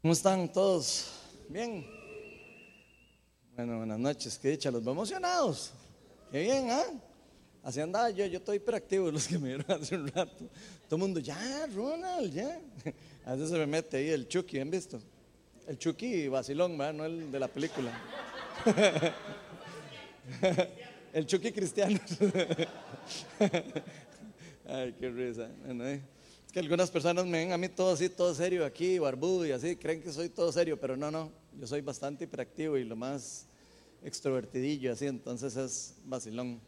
¿Cómo están todos? Bien. Bueno, buenas noches, qué dicha, los veo emocionados. Qué bien, ¿ah? Así andaba yo, yo estoy hiperactivo, los que me vieron hace un rato. Todo el mundo, ya, Ronald, ya. A veces se me mete ahí el Chucky, ¿han visto? El Chucky vacilón, ¿verdad? No el de la película. El Chucky cristiano. Ay, qué risa. Bueno, eh. Es que algunas personas me ven a mí todo así, todo serio aquí, barbudo y así, creen que soy todo serio, pero no, no. Yo soy bastante hiperactivo y lo más extrovertidillo así, entonces es vacilón.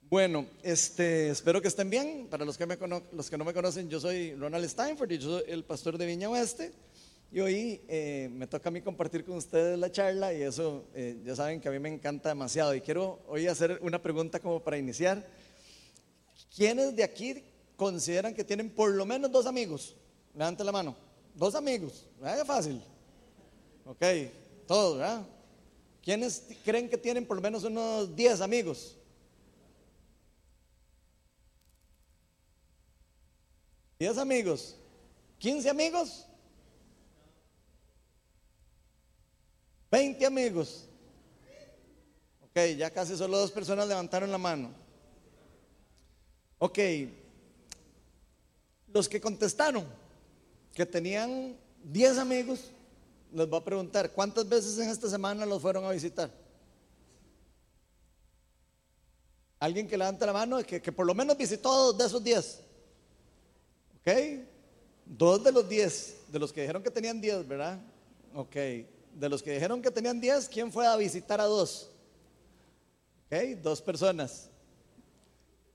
Bueno, este, espero que estén bien. Para los que, me los que no me conocen, yo soy Ronald Steinford y yo soy el pastor de Viña Oeste. Y hoy eh, me toca a mí compartir con ustedes la charla y eso eh, ya saben que a mí me encanta demasiado. Y quiero hoy hacer una pregunta como para iniciar. ¿Quiénes de aquí consideran que tienen por lo menos dos amigos? Levante la mano. Dos amigos. ¿Verdad? Es fácil. Ok, todos, ¿verdad? ¿Quiénes creen que tienen por lo menos unos 10 amigos? ¿10 amigos? ¿15 amigos? 20 amigos. Ok, ya casi solo dos personas levantaron la mano. Ok, los que contestaron que tenían 10 amigos, les voy a preguntar, ¿cuántas veces en esta semana los fueron a visitar? Alguien que levante la mano, que, que por lo menos visitó dos de esos 10. ¿Ok? Dos de los 10, de los que dijeron que tenían 10, ¿verdad? Ok de los que dijeron que tenían 10, ¿quién fue a visitar a dos? Ok, dos personas.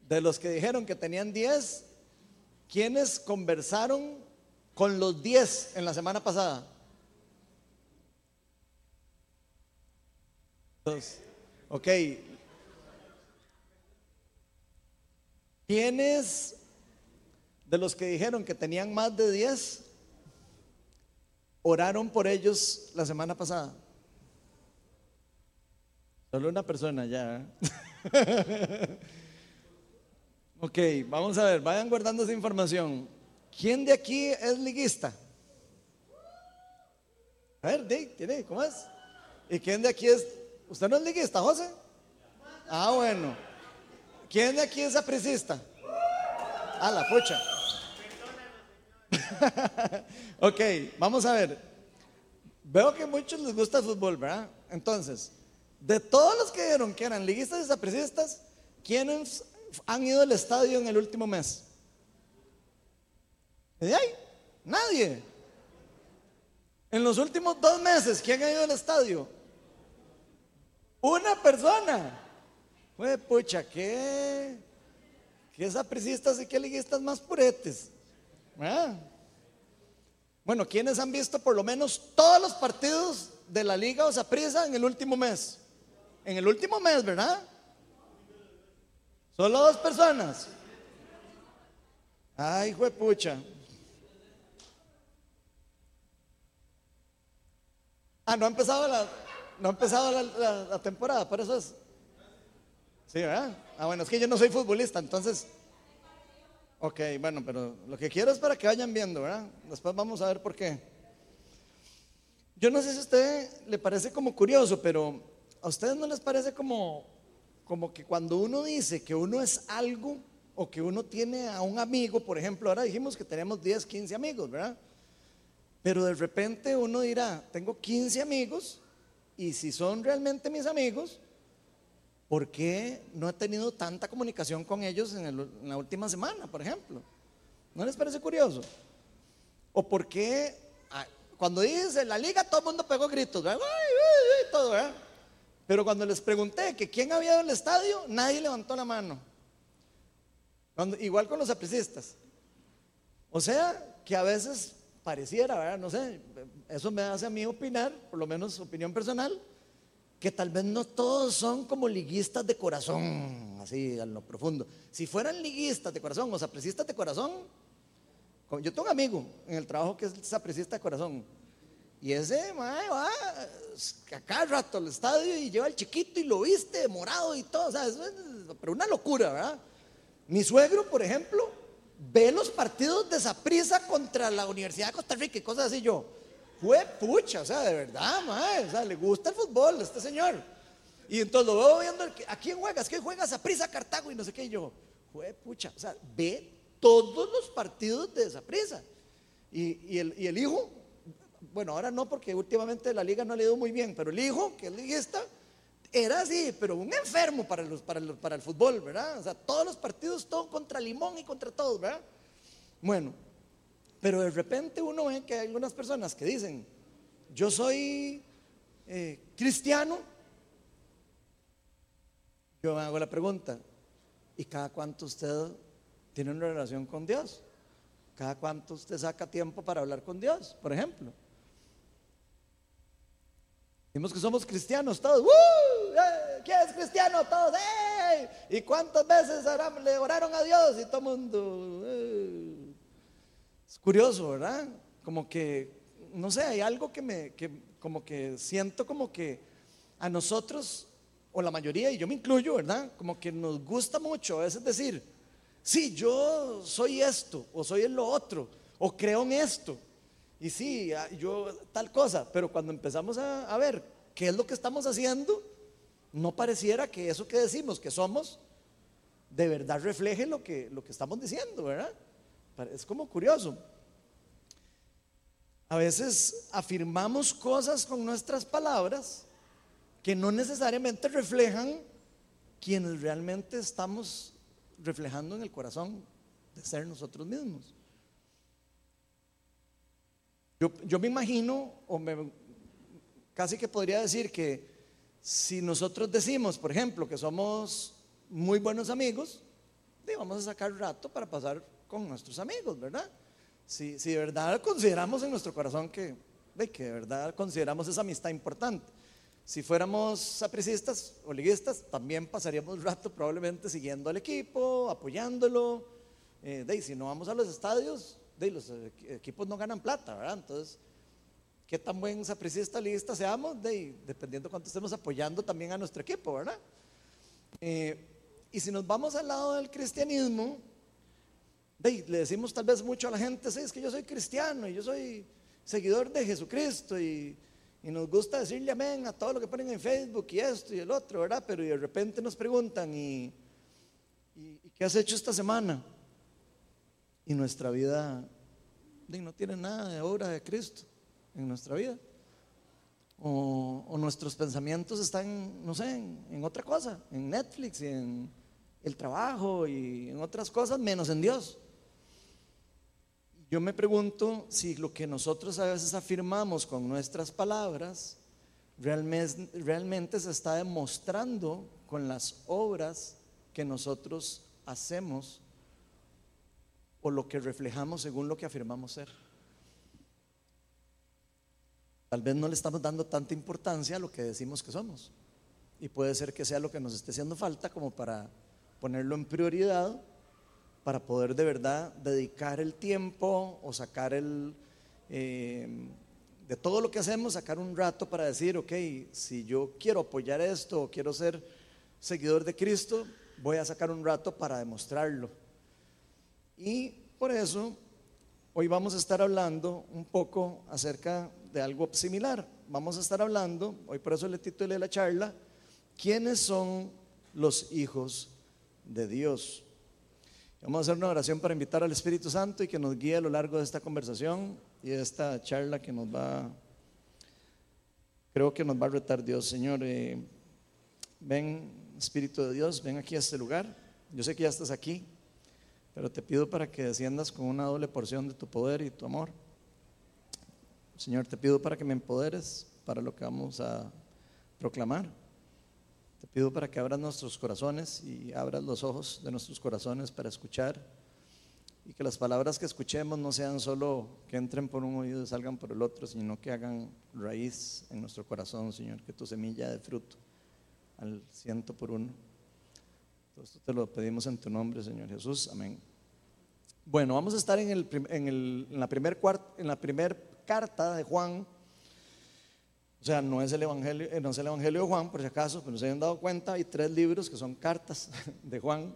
De los que dijeron que tenían 10, ¿quiénes conversaron con los 10 en la semana pasada? Dos. Ok. ¿Quiénes de los que dijeron que tenían más de 10 oraron por ellos la semana pasada? Solo una persona ya. ok, vamos a ver, vayan guardando esa información. ¿Quién de aquí es liguista? A ver, Dick, ¿cómo es? ¿Y quién de aquí es? ¿Usted no es liguista, José? Ah, bueno. ¿Quién de aquí es apricista? Ah, la pucha. ok, vamos a ver. Veo que a muchos les gusta el fútbol, ¿verdad? Entonces, de todos los que dieron que eran liguistas y desaprecistas, ¿quiénes han ido al estadio en el último mes? ¿De ahí? Nadie. En los últimos dos meses, ¿quién ha ido al estadio? Una persona. Pues, pucha, ¿qué? ¿Qué sapricistas y qué liguistas más puretes? Bueno, ¿quiénes han visto por lo menos todos los partidos de la Liga o Saprisa en el último mes? En el último mes, ¿verdad? Solo dos personas. Ay, pucha. Ah, no ha empezado la, no ha empezado la, la temporada, por eso es. Sí, ¿verdad? Ah, bueno, es que yo no soy futbolista, entonces Ok, bueno, pero lo que quiero es para que vayan viendo, ¿verdad? Después vamos a ver por qué. Yo no sé si a usted le parece como curioso, pero a ustedes no les parece como, como que cuando uno dice que uno es algo o que uno tiene a un amigo, por ejemplo, ahora dijimos que tenemos 10, 15 amigos, ¿verdad? Pero de repente uno dirá, tengo 15 amigos y si son realmente mis amigos, ¿por qué no he tenido tanta comunicación con ellos en, la última semana, por ejemplo? ¿No les parece curioso? ¿O por qué cuando dice la liga todo el mundo pegó gritos, todo, ¿verdad? Pero cuando les pregunté que quién había ido al estadio, nadie levantó la mano. igual con los apresistas. O sea, que a veces pareciera, ¿verdad? No sé, eso me hace a mí opinar, por lo menos opinión personal, que tal vez no todos son como liguistas de corazón, así a lo profundo. Si fueran liguistas de corazón o sapricistas de corazón, yo tengo un amigo en el trabajo que es sapricista de corazón. Y ese mae, va a cada rato al estadio y lleva al chiquito y lo viste morado y todo. O sea, es, pero una locura, ¿verdad? Mi suegro, por ejemplo, ve los partidos de Saprisa contra la Universidad de Costa Rica y cosas así. Yo, fue pucha, o sea, de verdad, mae, o sea, le gusta el fútbol a este señor. Y entonces lo veo viendo, ¿a quién juegas? ¿Qué juegas? Saprisa, Cartago y no sé qué. Y yo, fue pucha, o sea, ve todos los partidos de Saprisa. Y, y, el, y el hijo, bueno, ahora no, porque últimamente la liga no le dio muy bien, pero el hijo, que es liguista, era así, pero un enfermo para, los, para, para el fútbol, ¿verdad? O sea, todos los partidos, todo contra Limón y contra todos, ¿verdad? Bueno, pero de repente uno ve que hay algunas personas que dicen, yo soy eh, cristiano. Yo me hago la pregunta, ¿y cada cuánto usted tiene una relación con Dios? ¿Cada cuánto usted saca tiempo para hablar con Dios, por ejemplo? Decimos que somos cristianos todos. ¡Uh! ¿Quién es cristiano? Todos. ¿Y cuántas veces le oraron a Dios? Y todo el mundo. ¡eh! Es curioso, ¿verdad? Como que, no sé, hay algo que me, que, como que siento como que a nosotros, o la mayoría, y yo me incluyo, ¿verdad? Como que nos gusta mucho, es decir, sí, yo soy esto, o soy lo otro, o creo en esto. Y sí, yo tal cosa, pero cuando empezamos a, ver qué es lo que estamos haciendo, no pareciera que eso que decimos que somos de verdad refleje lo que, lo que estamos diciendo, ¿verdad? Es como curioso. A veces afirmamos cosas con nuestras palabras que no necesariamente reflejan quienes realmente estamos reflejando en el corazón de ser nosotros mismos. Yo, me imagino, o me, casi que podría decir que si nosotros decimos, por ejemplo, que somos muy buenos amigos, vamos a sacar rato para pasar con nuestros amigos, ¿verdad? Si, si de verdad consideramos en nuestro corazón que, de que de verdad consideramos esa amistad importante. Si fuéramos sapricistas o liguistas, también pasaríamos rato probablemente siguiendo al equipo, apoyándolo. Eh, de, si no vamos a los estadios, de los equipos no ganan plata, ¿verdad? Entonces, qué tan buen sapricista lista seamos, de, dependiendo cuánto estemos apoyando también a nuestro equipo, ¿verdad? Eh, y si nos vamos al lado del cristianismo, de, le decimos tal vez mucho a la gente, sí, es que yo soy cristiano y yo soy seguidor de Jesucristo y, y nos gusta decirle amén a todo lo que ponen en Facebook y esto y el otro, ¿verdad? Pero de repente nos preguntan, ¿y, y qué has hecho esta semana? Y nuestra vida no tiene nada de obra de Cristo en nuestra vida. O, nuestros pensamientos están, no sé, en, otra cosa, en Netflix y en el trabajo y en otras cosas, menos en Dios. Yo me pregunto si lo que nosotros a veces afirmamos con nuestras palabras realmente, realmente se está demostrando con las obras que nosotros hacemos o lo que reflejamos según lo que afirmamos ser. Tal vez no le estamos dando tanta importancia a lo que decimos que somos. Y puede ser que sea lo que nos esté haciendo falta como para ponerlo en prioridad, para poder de verdad dedicar el tiempo o sacar el... Eh, de todo lo que hacemos, sacar un rato para decir, ok, si yo quiero apoyar esto o quiero ser seguidor de Cristo, voy a sacar un rato para demostrarlo y por eso hoy vamos a estar hablando un poco acerca de algo similar. Vamos a estar hablando, hoy por eso le titulé la charla, ¿quiénes son los hijos de Dios? Vamos a hacer una oración para invitar al Espíritu Santo y que nos guíe a lo largo de esta conversación y de esta charla que nos va, creo que nos va a retar Dios. Señor, eh, ven Espíritu de Dios, ven aquí a este lugar. Yo sé que ya estás aquí. Pero te pido para que desciendas con una doble porción de tu poder y tu amor. Señor, te pido para que me empoderes para lo que vamos a proclamar. Te pido para que abras nuestros corazones y abras los ojos de nuestros corazones para escuchar y que las palabras que escuchemos no sean solo que entren por un oído y salgan por el otro, sino que hagan raíz en nuestro corazón, Señor, que tu semilla de fruto al ciento por uno. Todo esto te lo pedimos en tu nombre, Señor Jesús. Amén. Bueno, vamos a estar en, el, en, el, en la primera primer carta de Juan. O sea, no es, el evangelio, eh, no es el Evangelio de Juan, por si acaso, pero se hayan dado cuenta, hay tres libros que son cartas de Juan.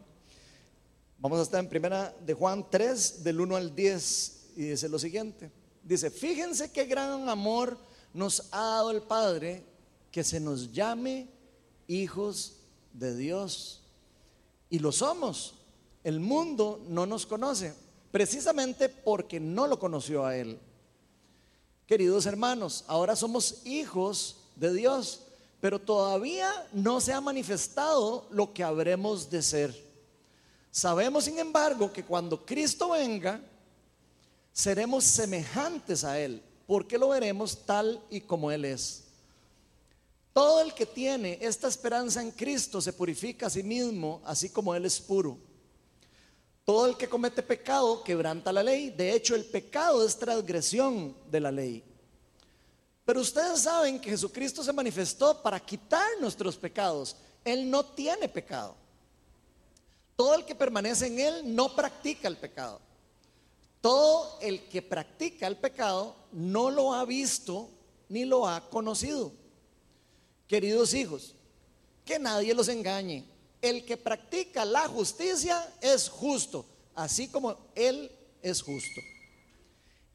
Vamos a estar en primera de Juan 3, del 1 al 10, y dice lo siguiente. Dice, fíjense qué gran amor nos ha dado el Padre que se nos llame hijos de Dios. Y lo somos. El mundo no nos conoce, precisamente porque no lo conoció a Él. Queridos hermanos, ahora somos hijos de Dios, pero todavía no se ha manifestado lo que habremos de ser. Sabemos, sin embargo, que cuando Cristo venga, seremos semejantes a Él, porque lo veremos tal y como Él es. Todo el que tiene esta esperanza en Cristo se purifica a sí mismo, así como Él es puro. Todo el que comete pecado quebranta la ley. De hecho, el pecado es transgresión de la ley. Pero ustedes saben que Jesucristo se manifestó para quitar nuestros pecados. Él no tiene pecado. Todo el que permanece en Él no practica el pecado. Todo el que practica el pecado no lo ha visto ni lo ha conocido. Queridos hijos, que nadie los engañe. El que practica la justicia es justo, así como Él es justo.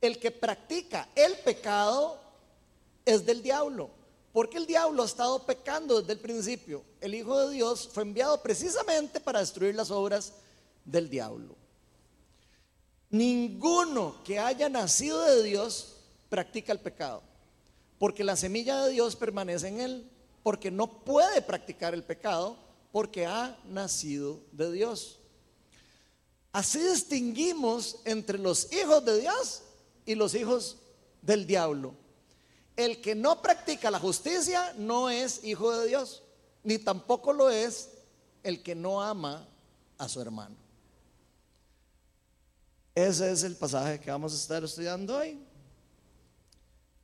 El que practica el pecado es del diablo, porque el diablo ha estado pecando desde el principio. El Hijo de Dios fue enviado precisamente para destruir las obras del diablo. Ninguno que haya nacido de Dios practica el pecado, porque la semilla de Dios permanece en él porque no puede practicar el pecado porque ha nacido de Dios. Así distinguimos entre los hijos de Dios y los hijos del diablo. El que no practica la justicia no es hijo de Dios, ni tampoco lo es el que no ama a su hermano. Ese es el pasaje que vamos a estar estudiando hoy.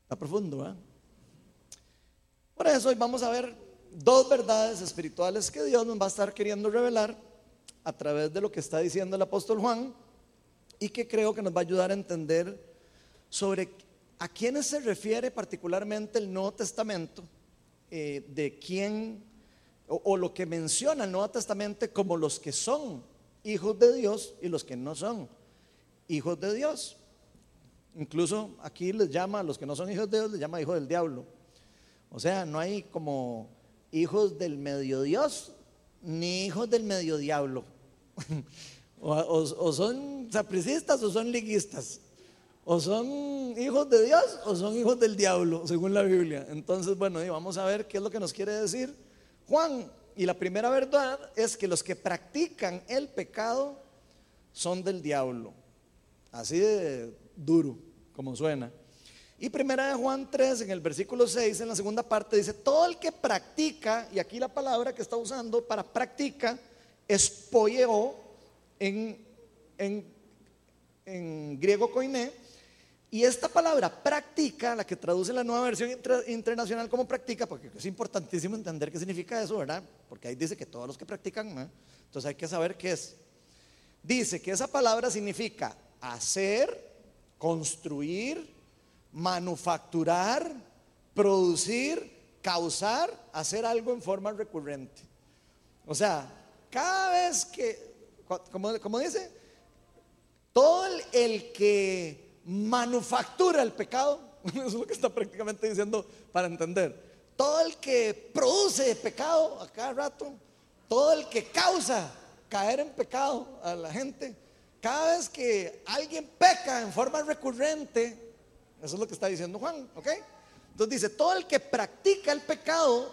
Está profundo, ¿eh? Por eso hoy vamos a ver dos verdades espirituales que Dios nos va a estar queriendo revelar a través de lo que está diciendo el apóstol Juan y que creo que nos va a ayudar a entender sobre a quiénes se refiere particularmente el Nuevo Testamento, eh, de quién o, lo que menciona el Nuevo Testamento como los que son hijos de Dios y los que no son hijos de Dios. Incluso aquí les llama a los que no son hijos de Dios, les llama hijos del diablo. O sea, no hay como hijos del medio Dios ni hijos del medio diablo. o, son sapricistas o son liguistas. O son hijos de Dios o son hijos del diablo, según la Biblia. Entonces, bueno, vamos a ver qué es lo que nos quiere decir Juan. Y la primera verdad es que los que practican el pecado son del diablo. Así de duro, como suena. Y primera de Juan 3, en el versículo 6, en la segunda parte, dice, todo el que practica, y aquí la palabra que está usando para practica es poieo en, en, griego koiné, y esta palabra practica, la que traduce la nueva versión internacional como practica, porque es importantísimo entender qué significa eso, ¿verdad? Porque ahí dice que todos los que practican, entonces hay que saber qué es. Dice que esa palabra significa hacer, construir, manufacturar, producir, causar, hacer algo en forma recurrente. O sea, cada vez que, como, dice, todo el, que manufactura el pecado, eso es lo que está prácticamente diciendo para entender, todo el que produce pecado a cada rato, todo el que causa caer en pecado a la gente, cada vez que alguien peca en forma recurrente, eso es lo que está diciendo Juan, ¿ok? Entonces dice, todo el que practica el pecado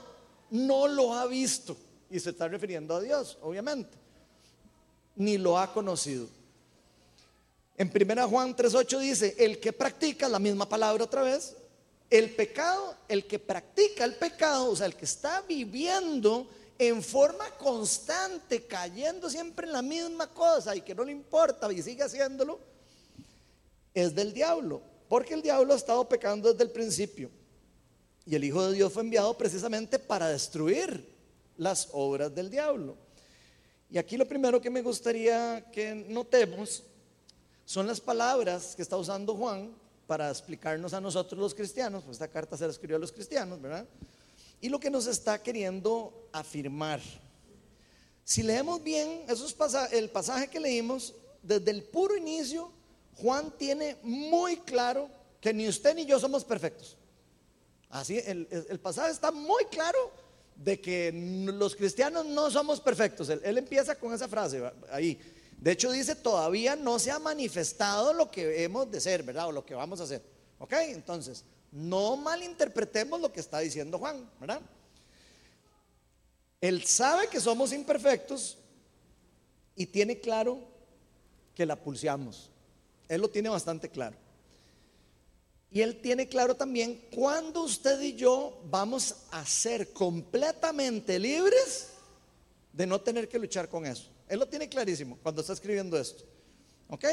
no lo ha visto. Y se está refiriendo a Dios, obviamente. Ni lo ha conocido. En 1 Juan 3.8 dice, el que practica, la misma palabra otra vez, el pecado, el que practica el pecado, o sea, el que está viviendo en forma constante, cayendo siempre en la misma cosa y que no le importa y sigue haciéndolo, es del diablo. Porque el diablo ha estado pecando desde el principio. Y el Hijo de Dios fue enviado precisamente para destruir las obras del diablo. Y aquí lo primero que me gustaría que notemos son las palabras que está usando Juan para explicarnos a nosotros los cristianos, pues esta carta se la escribió a los cristianos, ¿verdad? Y lo que nos está queriendo afirmar. Si leemos bien el pasaje que leímos, desde el puro inicio, Juan tiene muy claro que ni usted ni yo somos perfectos. Así, el, el pasaje está muy claro de que los cristianos no somos perfectos. Él, él, empieza con esa frase ahí. De hecho dice, todavía no se ha manifestado lo que hemos de ser, ¿verdad? O lo que vamos a hacer. ¿Ok? Entonces, no malinterpretemos lo que está diciendo Juan, ¿verdad? Él sabe que somos imperfectos y tiene claro que la pulseamos. Él lo tiene bastante claro. Y Él tiene claro también cuándo usted y yo vamos a ser completamente libres de no tener que luchar con eso. Él lo tiene clarísimo cuando está escribiendo esto. ¿Ok?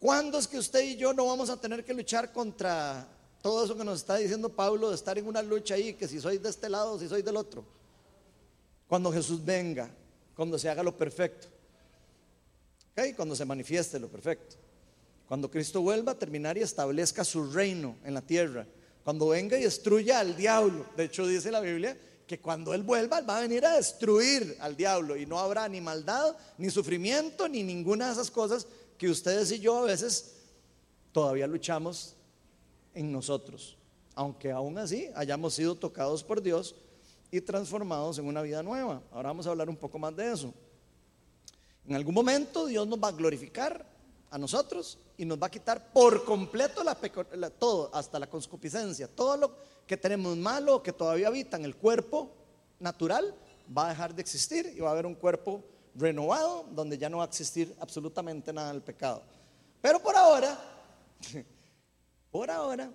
¿Cuándo es que usted y yo no vamos a tener que luchar contra todo eso que nos está diciendo Pablo de estar en una lucha ahí, que si soy de este lado, si soy del otro? Cuando Jesús venga, cuando se haga lo perfecto. ¿Ok? Cuando se manifieste lo perfecto. Cuando Cristo vuelva a terminar y establezca su reino en la tierra. Cuando venga y destruya al diablo. De hecho dice la Biblia que cuando Él vuelva va a venir a destruir al diablo y no habrá ni maldad, ni sufrimiento, ni ninguna de esas cosas que ustedes y yo a veces todavía luchamos en nosotros. Aunque aún así hayamos sido tocados por Dios y transformados en una vida nueva. Ahora vamos a hablar un poco más de eso. En algún momento Dios nos va a glorificar a nosotros y nos va a quitar por completo todo, hasta la conscupiscencia, todo lo que tenemos malo, que todavía habita en el cuerpo natural, va a dejar de existir y va a haber un cuerpo renovado donde ya no va a existir absolutamente nada del pecado. Pero por ahora, por ahora,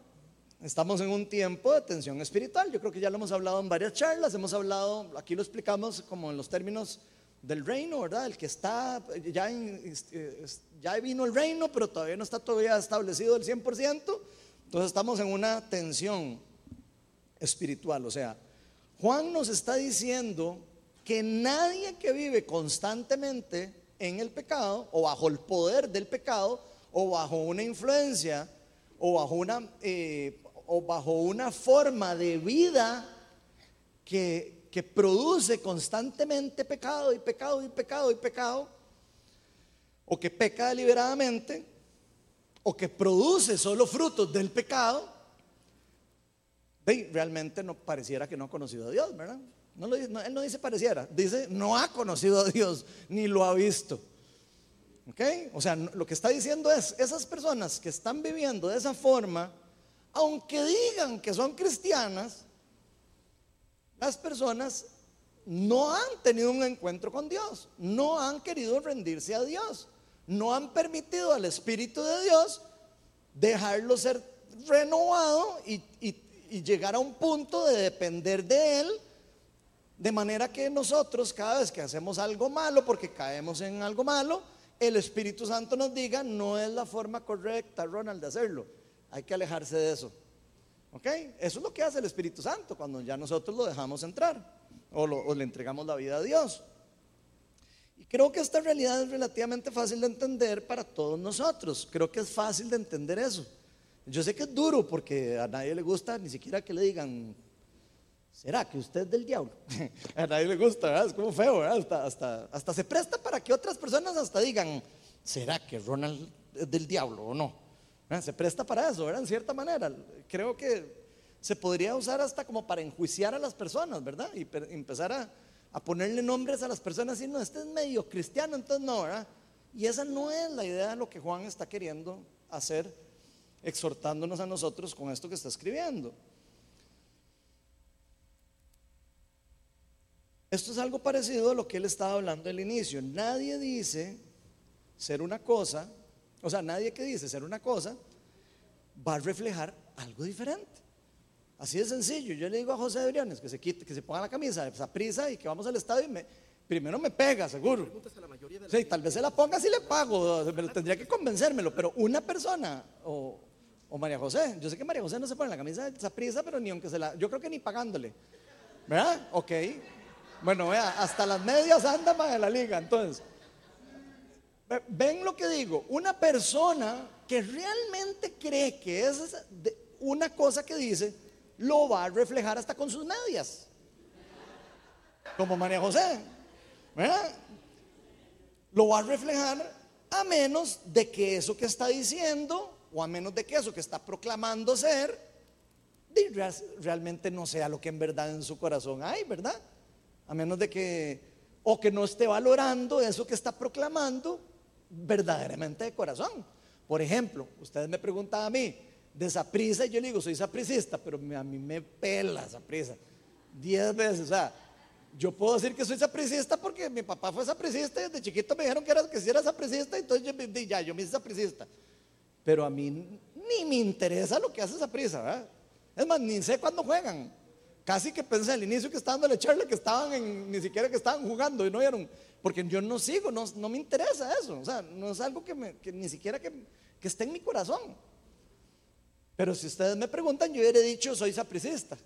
estamos en un tiempo de tensión espiritual. Yo creo que ya lo hemos hablado en varias charlas, hemos hablado, aquí lo explicamos como en los términos del reino, ¿verdad? El que está, ya, ya vino el reino, pero todavía no está todavía establecido el 100%. Entonces estamos en una tensión espiritual. O sea, Juan nos está diciendo que nadie que vive constantemente en el pecado o bajo el poder del pecado o bajo una influencia o bajo una, eh, o bajo una forma de vida que que produce constantemente pecado y pecado y pecado y pecado, o que peca deliberadamente, o que produce solo frutos del pecado, realmente no pareciera que no ha conocido a Dios, ¿verdad? No él no dice pareciera, dice no ha conocido a Dios ni lo ha visto. ¿Ok? O sea, lo que está diciendo es, esas personas que están viviendo de esa forma, aunque digan que son cristianas, las personas no han tenido un encuentro con Dios, no han querido rendirse a Dios, no han permitido al Espíritu de Dios dejarlo ser renovado y, llegar a un punto de depender de Él, de manera que nosotros cada vez que hacemos algo malo, porque caemos en algo malo, el Espíritu Santo nos diga, no es la forma correcta, Ronald, de hacerlo, hay que alejarse de eso. ¿Ok? Eso es lo que hace el Espíritu Santo cuando ya nosotros lo dejamos entrar o, le entregamos la vida a Dios. Y creo que esta realidad es relativamente fácil de entender para todos nosotros. Creo que es fácil de entender eso. Yo sé que es duro porque a nadie le gusta ni siquiera que le digan, ¿será que usted es del diablo? a nadie le gusta. Es como feo. Hasta, hasta, hasta se presta para que otras personas hasta digan, ¿será que Ronald es del diablo o no? Se presta para eso, ¿verdad? En cierta manera. Creo que se podría usar hasta como para enjuiciar a las personas, ¿verdad? Y empezar a, ponerle nombres a las personas y no, este es medio cristiano, entonces no, ¿verdad? Y esa no es la idea de lo que Juan está queriendo hacer, exhortándonos a nosotros con esto que está escribiendo. Esto es algo parecido a lo que él estaba hablando al inicio. Nadie dice ser una cosa o sea, nadie que dice ser una cosa va a reflejar algo diferente. Así de sencillo. Yo le digo a José Briones que se quite, que se ponga la camisa de prisa y que vamos al estadio y me, primero me pega, seguro. Sí, tal vez se la ponga si le pago, tendría que convencérmelo, pero una persona o, María José, yo sé que María José no se pone la camisa de prisa, pero ni aunque se la, yo creo que ni pagándole. ¿Verdad? Ok. Bueno, vea, hasta las medias anda para la liga, entonces. Ven lo que digo, una persona que realmente cree que es una cosa que dice, lo va a reflejar hasta con sus medias. Como María José. ¿verdad? Lo va a reflejar a menos de que eso que está diciendo o a menos de que eso que está proclamando ser realmente no sea lo que en verdad en su corazón hay, ¿verdad? A menos de que o que no esté valorando eso que está proclamando verdaderamente de corazón. Por ejemplo, ustedes me preguntan a mí de esa prisa y yo le digo, soy sapricista, pero a mí me pela esa prisa. Diez veces, o sea, yo puedo decir que soy sapricista porque mi papá fue sapricista y desde chiquito me dijeron que, era, que si era sapricista, entonces yo, ya, yo me hice sapricista. Pero a mí ni me interesa lo que hace esa prisa, ¿verdad? Es más, ni sé cuándo juegan. Casi que pensé al inicio que estaban dando charla que estaban en, ni siquiera que estaban jugando y no vieron, porque yo no sigo, no, me interesa eso, o sea, no es algo que, me, ni siquiera que esté en mi corazón. Pero si ustedes me preguntan, yo hubiera dicho, soy sapricista.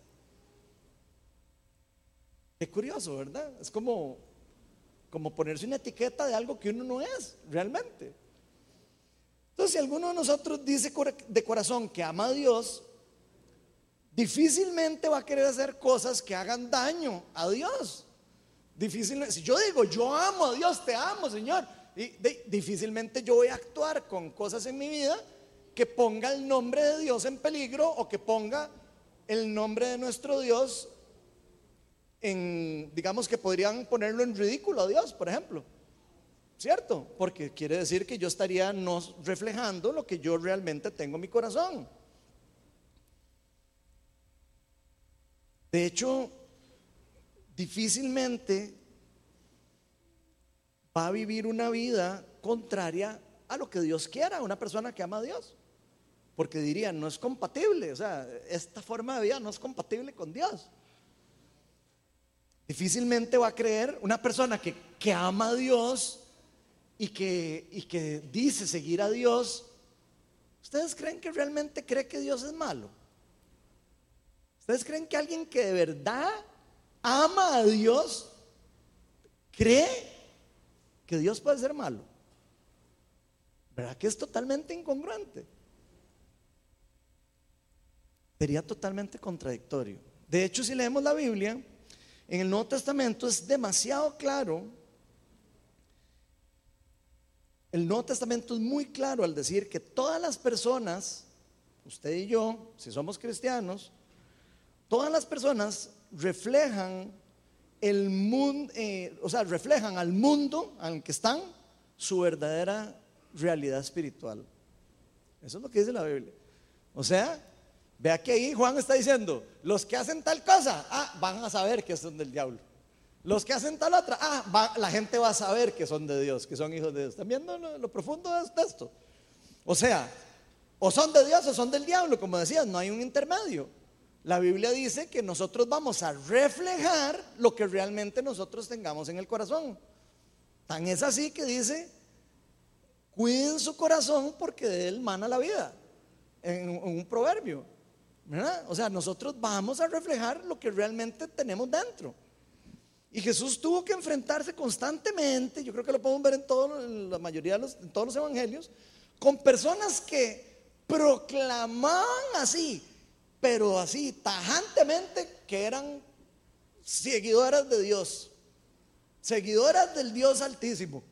Qué curioso, ¿verdad? Es como, como ponerse una etiqueta de algo que uno no es realmente. Entonces, si alguno de nosotros dice de corazón que ama a Dios, difícilmente va a querer hacer cosas que hagan daño a Dios. Difícilmente, si yo digo, yo amo a Dios, te amo, Señor, y difícilmente yo voy a actuar con cosas en mi vida que ponga el nombre de Dios en peligro o que ponga el nombre de nuestro Dios en, digamos que podrían ponerlo en ridículo a Dios, por ejemplo. ¿Cierto? Porque quiere decir que yo estaría no reflejando lo que yo realmente tengo en mi corazón. De hecho, difícilmente va a vivir una vida contraria a lo que Dios quiera, una persona que ama a Dios. Porque dirían, no es compatible, o sea, esta forma de vida no es compatible con Dios. Difícilmente va a creer una persona que, que ama a Dios y que, y que dice seguir a Dios. ¿Ustedes creen que realmente cree que Dios es malo? ¿Ustedes creen que alguien que de verdad ama a Dios cree que Dios puede ser malo? ¿Verdad que es totalmente incongruente? Sería totalmente contradictorio. De hecho, si leemos la Biblia, en el Nuevo Testamento es demasiado claro. El Nuevo Testamento es muy claro al decir que todas las personas, usted y yo, si somos cristianos, todas las personas reflejan el mundo, eh, o sea, reflejan al mundo al que están su verdadera realidad espiritual. Eso es lo que dice la Biblia. O sea, Vea que ahí Juan está diciendo, los que hacen tal cosa, ah, van a saber que son del diablo. Los que hacen tal otra, ah, la gente va a saber que son de Dios, que son hijos de Dios. ¿Están viendo lo, profundo de esto? O sea, o son de Dios o son del diablo, como decías, no hay un intermedio. La Biblia dice que nosotros vamos a reflejar lo que realmente nosotros tengamos en el corazón. Tan es así que dice, cuiden su corazón porque de él mana la vida, en un proverbio. O sea, nosotros vamos a reflejar lo que realmente tenemos dentro. Y Jesús tuvo que enfrentarse constantemente, yo creo que lo podemos ver en, la mayoría de los, todos los evangelios, con personas que proclamaban así, pero así tajantemente que eran seguidoras de Dios, seguidoras del Dios Altísimo,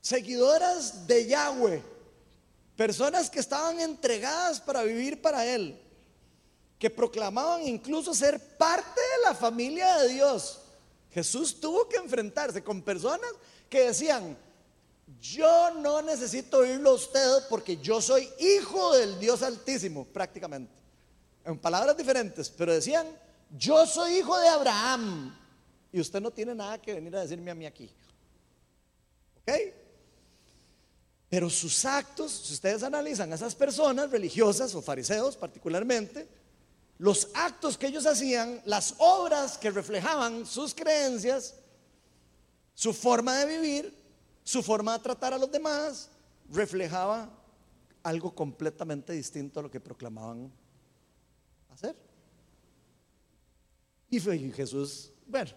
seguidoras de Yahweh, personas que estaban entregadas para vivir para Él que proclamaban incluso ser parte de la familia de Dios. Jesús tuvo que enfrentarse con personas que decían, yo no necesito oírlo a usted porque yo soy hijo del Dios Altísimo, prácticamente. En palabras diferentes, pero decían, yo soy hijo de Abraham y usted no tiene nada que venir a decirme a mí aquí. ¿Ok? Pero sus actos, si ustedes analizan a esas personas religiosas o fariseos particularmente, los actos que ellos hacían, las obras que reflejaban sus creencias, su forma de vivir, su forma de tratar a los demás, reflejaba algo completamente distinto a lo que proclamaban hacer. Y Jesús, bueno,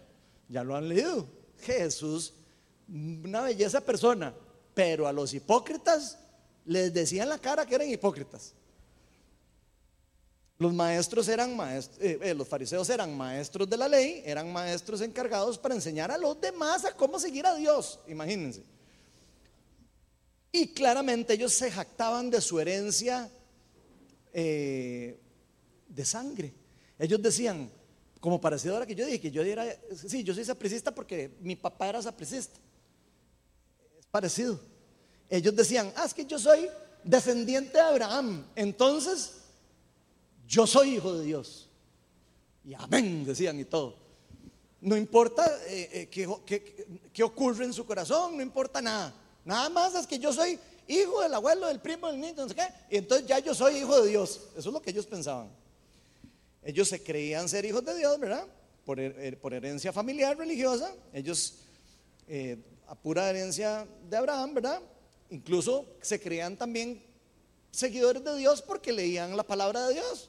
ya lo han leído, Jesús, una belleza persona, pero a los hipócritas les decían la cara que eran hipócritas. Los maestros eran maestros, eh, eh, los fariseos eran maestros de la ley, eran maestros encargados para enseñar a los demás a cómo seguir a Dios, imagínense. Y claramente ellos se jactaban de su herencia eh, de sangre. Ellos decían, como parecido ahora que yo dije, que yo era, sí, yo soy sapricista porque mi papá era sapricista. Es parecido. Ellos decían, ah, es que yo soy descendiente de Abraham. Entonces, yo soy hijo de Dios. Y amén, decían y todo. No importa eh, eh, qué, ocurre en su corazón, no importa nada. Nada más es que yo soy hijo del abuelo, del primo, del niño, no sé qué. Y entonces ya yo soy hijo de Dios. Eso es lo que ellos pensaban. Ellos se creían ser hijos de Dios, ¿verdad? Por, herencia familiar religiosa. Ellos, eh, a pura herencia de Abraham, ¿verdad? Incluso se creían también seguidores de Dios porque leían la palabra de Dios.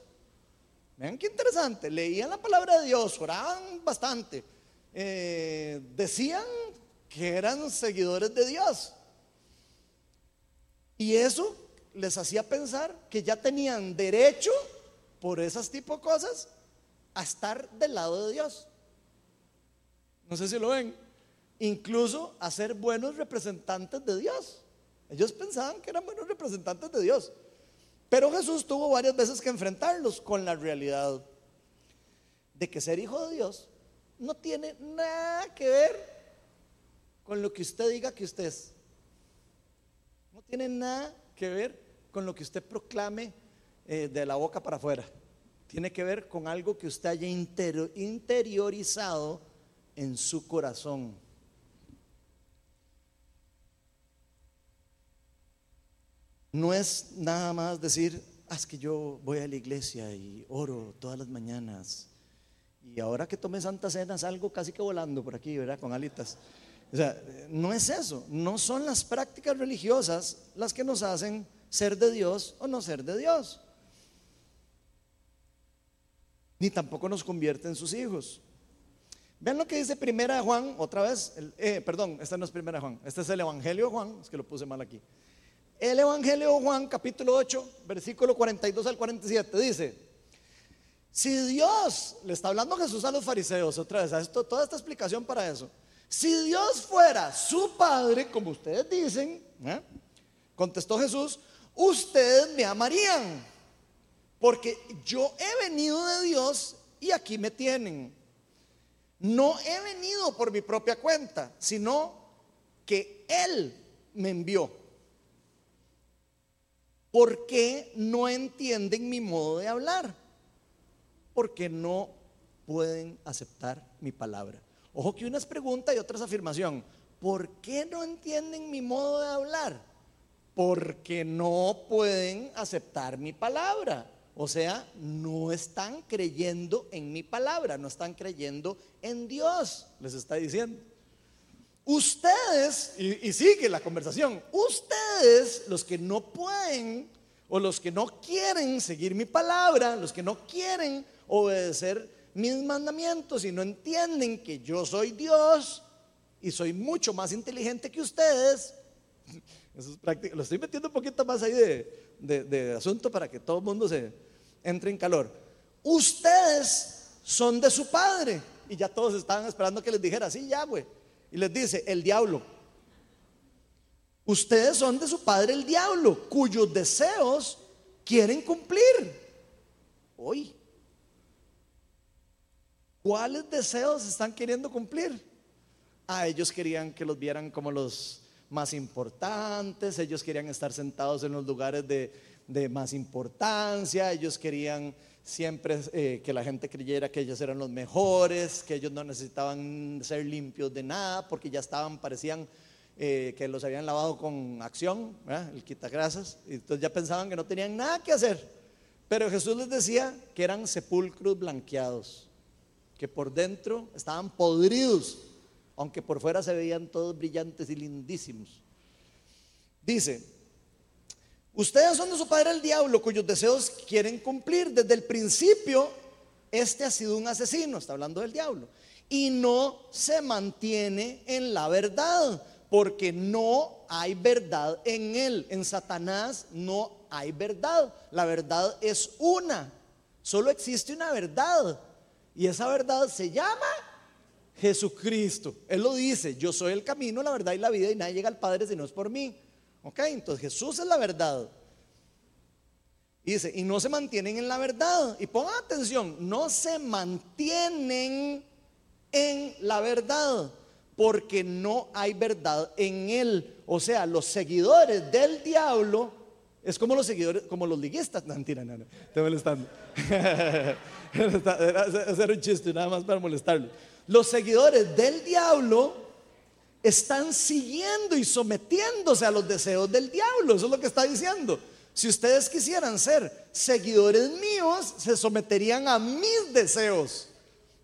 Vean qué interesante, leían la palabra de Dios, oraban bastante, eh, decían que eran seguidores de Dios. Y eso les hacía pensar que ya tenían derecho por esas tipo de cosas a estar del lado de Dios. No sé si lo ven. Incluso a ser buenos representantes de Dios. Ellos pensaban que eran buenos representantes de Dios. Pero Jesús tuvo varias veces que enfrentarlos con la realidad de que ser hijo de Dios no tiene nada que ver con lo que usted diga que usted es. No tiene nada que ver con lo que usted proclame eh, de la boca para afuera. Tiene que ver con algo que usted haya interiorizado en su corazón. No es nada más decir, ah, es que yo voy a la iglesia y oro todas las mañanas. Y ahora que tomé Santa Cena salgo casi que volando por aquí, ¿verdad? Con alitas. O sea, no es eso. No son las prácticas religiosas las que nos hacen ser de Dios o no ser de Dios. Ni tampoco nos convierten en sus hijos. Vean lo que dice Primera Juan, otra vez, eh, perdón, esta no es Primera Juan, este es el Evangelio de Juan, es que lo puse mal aquí. El Evangelio de Juan, capítulo 8, versículo 42 al 47, dice, si Dios, le está hablando Jesús a los fariseos otra vez, esto, toda esta explicación para eso, si Dios fuera su Padre, como ustedes dicen, ¿eh? contestó Jesús, ustedes me amarían, porque yo he venido de Dios y aquí me tienen. No he venido por mi propia cuenta, sino que Él me envió. ¿Por qué no entienden mi modo de hablar? Porque no pueden aceptar mi palabra. Ojo que una es pregunta y otra es afirmación. ¿Por qué no entienden mi modo de hablar? Porque no pueden aceptar mi palabra. O sea, no están creyendo en mi palabra, no están creyendo en Dios, les está diciendo. Ustedes, y, sigue la conversación, ustedes, los que no pueden o los que no quieren seguir mi palabra, los que no quieren obedecer mis mandamientos y no entienden que yo soy Dios y soy mucho más inteligente que ustedes, eso es práctico, lo estoy metiendo un poquito más ahí de, de asunto para que todo el mundo se entre en calor. Ustedes son de su padre. Y ya todos estaban esperando que les dijera, sí, ya, güey. Y les dice, el diablo. Ustedes son de su padre el diablo, cuyos deseos quieren cumplir. Hoy. ¿Cuáles deseos están queriendo cumplir? Ah, ellos querían que los vieran como los más importantes, ellos querían estar sentados en los lugares de, más importancia, ellos querían siempre eh, que la gente creyera que ellos eran los mejores, que ellos no necesitaban ser limpios de nada, porque ya estaban, parecían eh, que los habían lavado con acción, el quitagrasas, y entonces ya pensaban que no tenían nada que hacer. Pero Jesús les decía que eran sepulcros blanqueados, que por dentro estaban podridos, aunque por fuera se veían todos brillantes y lindísimos. Dice, Ustedes son de su padre el diablo, cuyos deseos quieren cumplir. Desde el principio, este ha sido un asesino, está hablando del diablo. Y no se mantiene en la verdad, porque no hay verdad en él. En Satanás no hay verdad. La verdad es una. Solo existe una verdad. Y esa verdad se llama Jesucristo. Él lo dice, yo soy el camino, la verdad y la vida y nadie llega al Padre si no es por mí. ¿Ok? Entonces Jesús es la verdad. Y dice, y no se mantienen en la verdad. Y pongan atención, no se mantienen en la verdad porque no hay verdad en él. O sea, los seguidores del diablo es como los seguidores, como los liguistas. No, mentira, no, no, estoy molestando. Hacer un chiste nada más para molestarlo. Los seguidores del diablo están siguiendo y sometiéndose a los deseos del diablo. Eso es lo que está diciendo. Si ustedes quisieran ser seguidores míos, se someterían a mis deseos.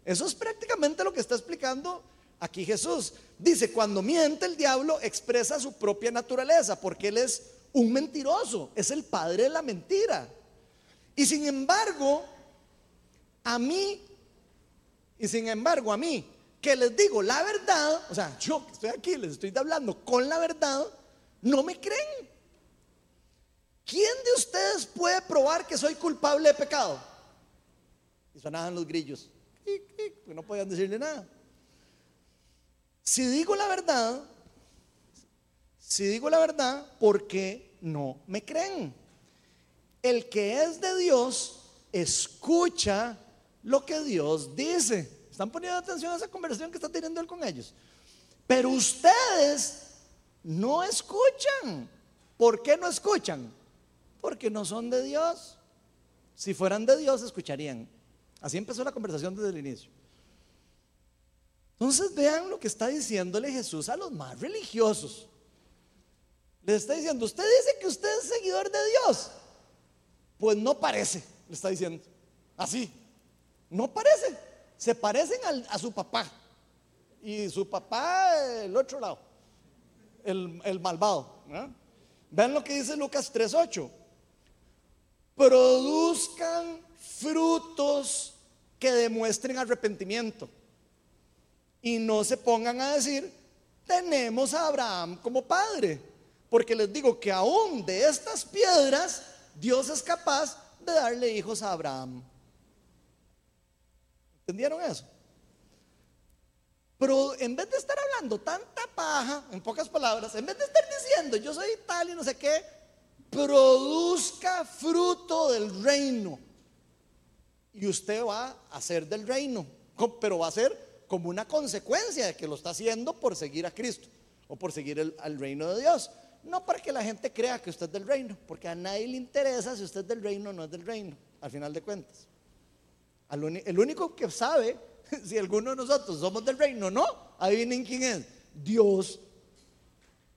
Eso es prácticamente lo que está explicando aquí Jesús. Dice, cuando miente el diablo expresa su propia naturaleza, porque él es un mentiroso, es el padre de la mentira. Y sin embargo, a mí, y sin embargo a mí, que les digo la verdad, o sea, yo que estoy aquí, les estoy hablando con la verdad, no me creen. ¿Quién de ustedes puede probar que soy culpable de pecado? Y sonaban los grillos no podían decirle nada. Si digo la verdad, si digo la verdad, ¿por qué no me creen? El que es de Dios escucha lo que Dios dice. ¿Están poniendo atención a esa conversación que está teniendo él con ellos? Pero ustedes no escuchan. ¿Por qué no escuchan? Porque no son de Dios. Si fueran de Dios, escucharían. Así empezó la conversación desde el inicio. Entonces vean lo que está diciéndole Jesús a los más religiosos. Les está diciendo, usted dice que usted es seguidor de Dios. Pues no parece, le está diciendo. Así. No parece. Se parecen a su papá. Y su papá el otro lado. El, malvado. Vean lo que dice Lucas 3.8. Produzcan frutos que demuestren arrepentimiento. Y no se pongan a decir, tenemos a Abraham como padre. Porque les digo que aún de estas piedras, Dios es capaz de darle hijos a Abraham. ¿Entendieron eso? Pero en vez de estar hablando tanta paja, en pocas palabras, en vez de estar diciendo yo soy tal y no sé qué, produzca fruto del reino y usted va a ser del reino, pero va a ser como una consecuencia de que lo está haciendo por seguir a Cristo o por seguir al reino de Dios. No para que la gente crea que usted es del reino, porque a nadie le interesa si usted es del reino o no es del reino, al final de cuentas. El único que sabe si alguno de nosotros somos del reino no, adivinen quién es. Dios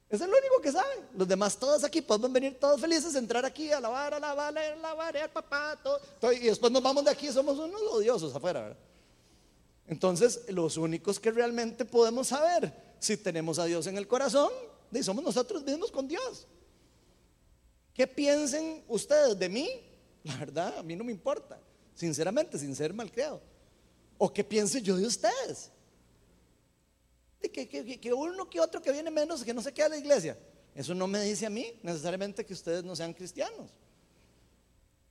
es el único que sabe. Los demás todos aquí podemos venir todos felices, entrar aquí, alabar, alabar, alabar, al papá, todo, y después nos vamos de aquí, somos unos odiosos afuera. Entonces, los únicos que realmente podemos saber si tenemos a Dios en el corazón, somos nosotros mismos con Dios. ¿Qué piensen ustedes de mí? La verdad, a mí no me importa, sinceramente, sin ser malcriado. ¿O qué piense yo de ustedes? que, uno que otro que viene menos, que no se queda a la iglesia. Eso no me dice a mí necesariamente que ustedes no sean cristianos.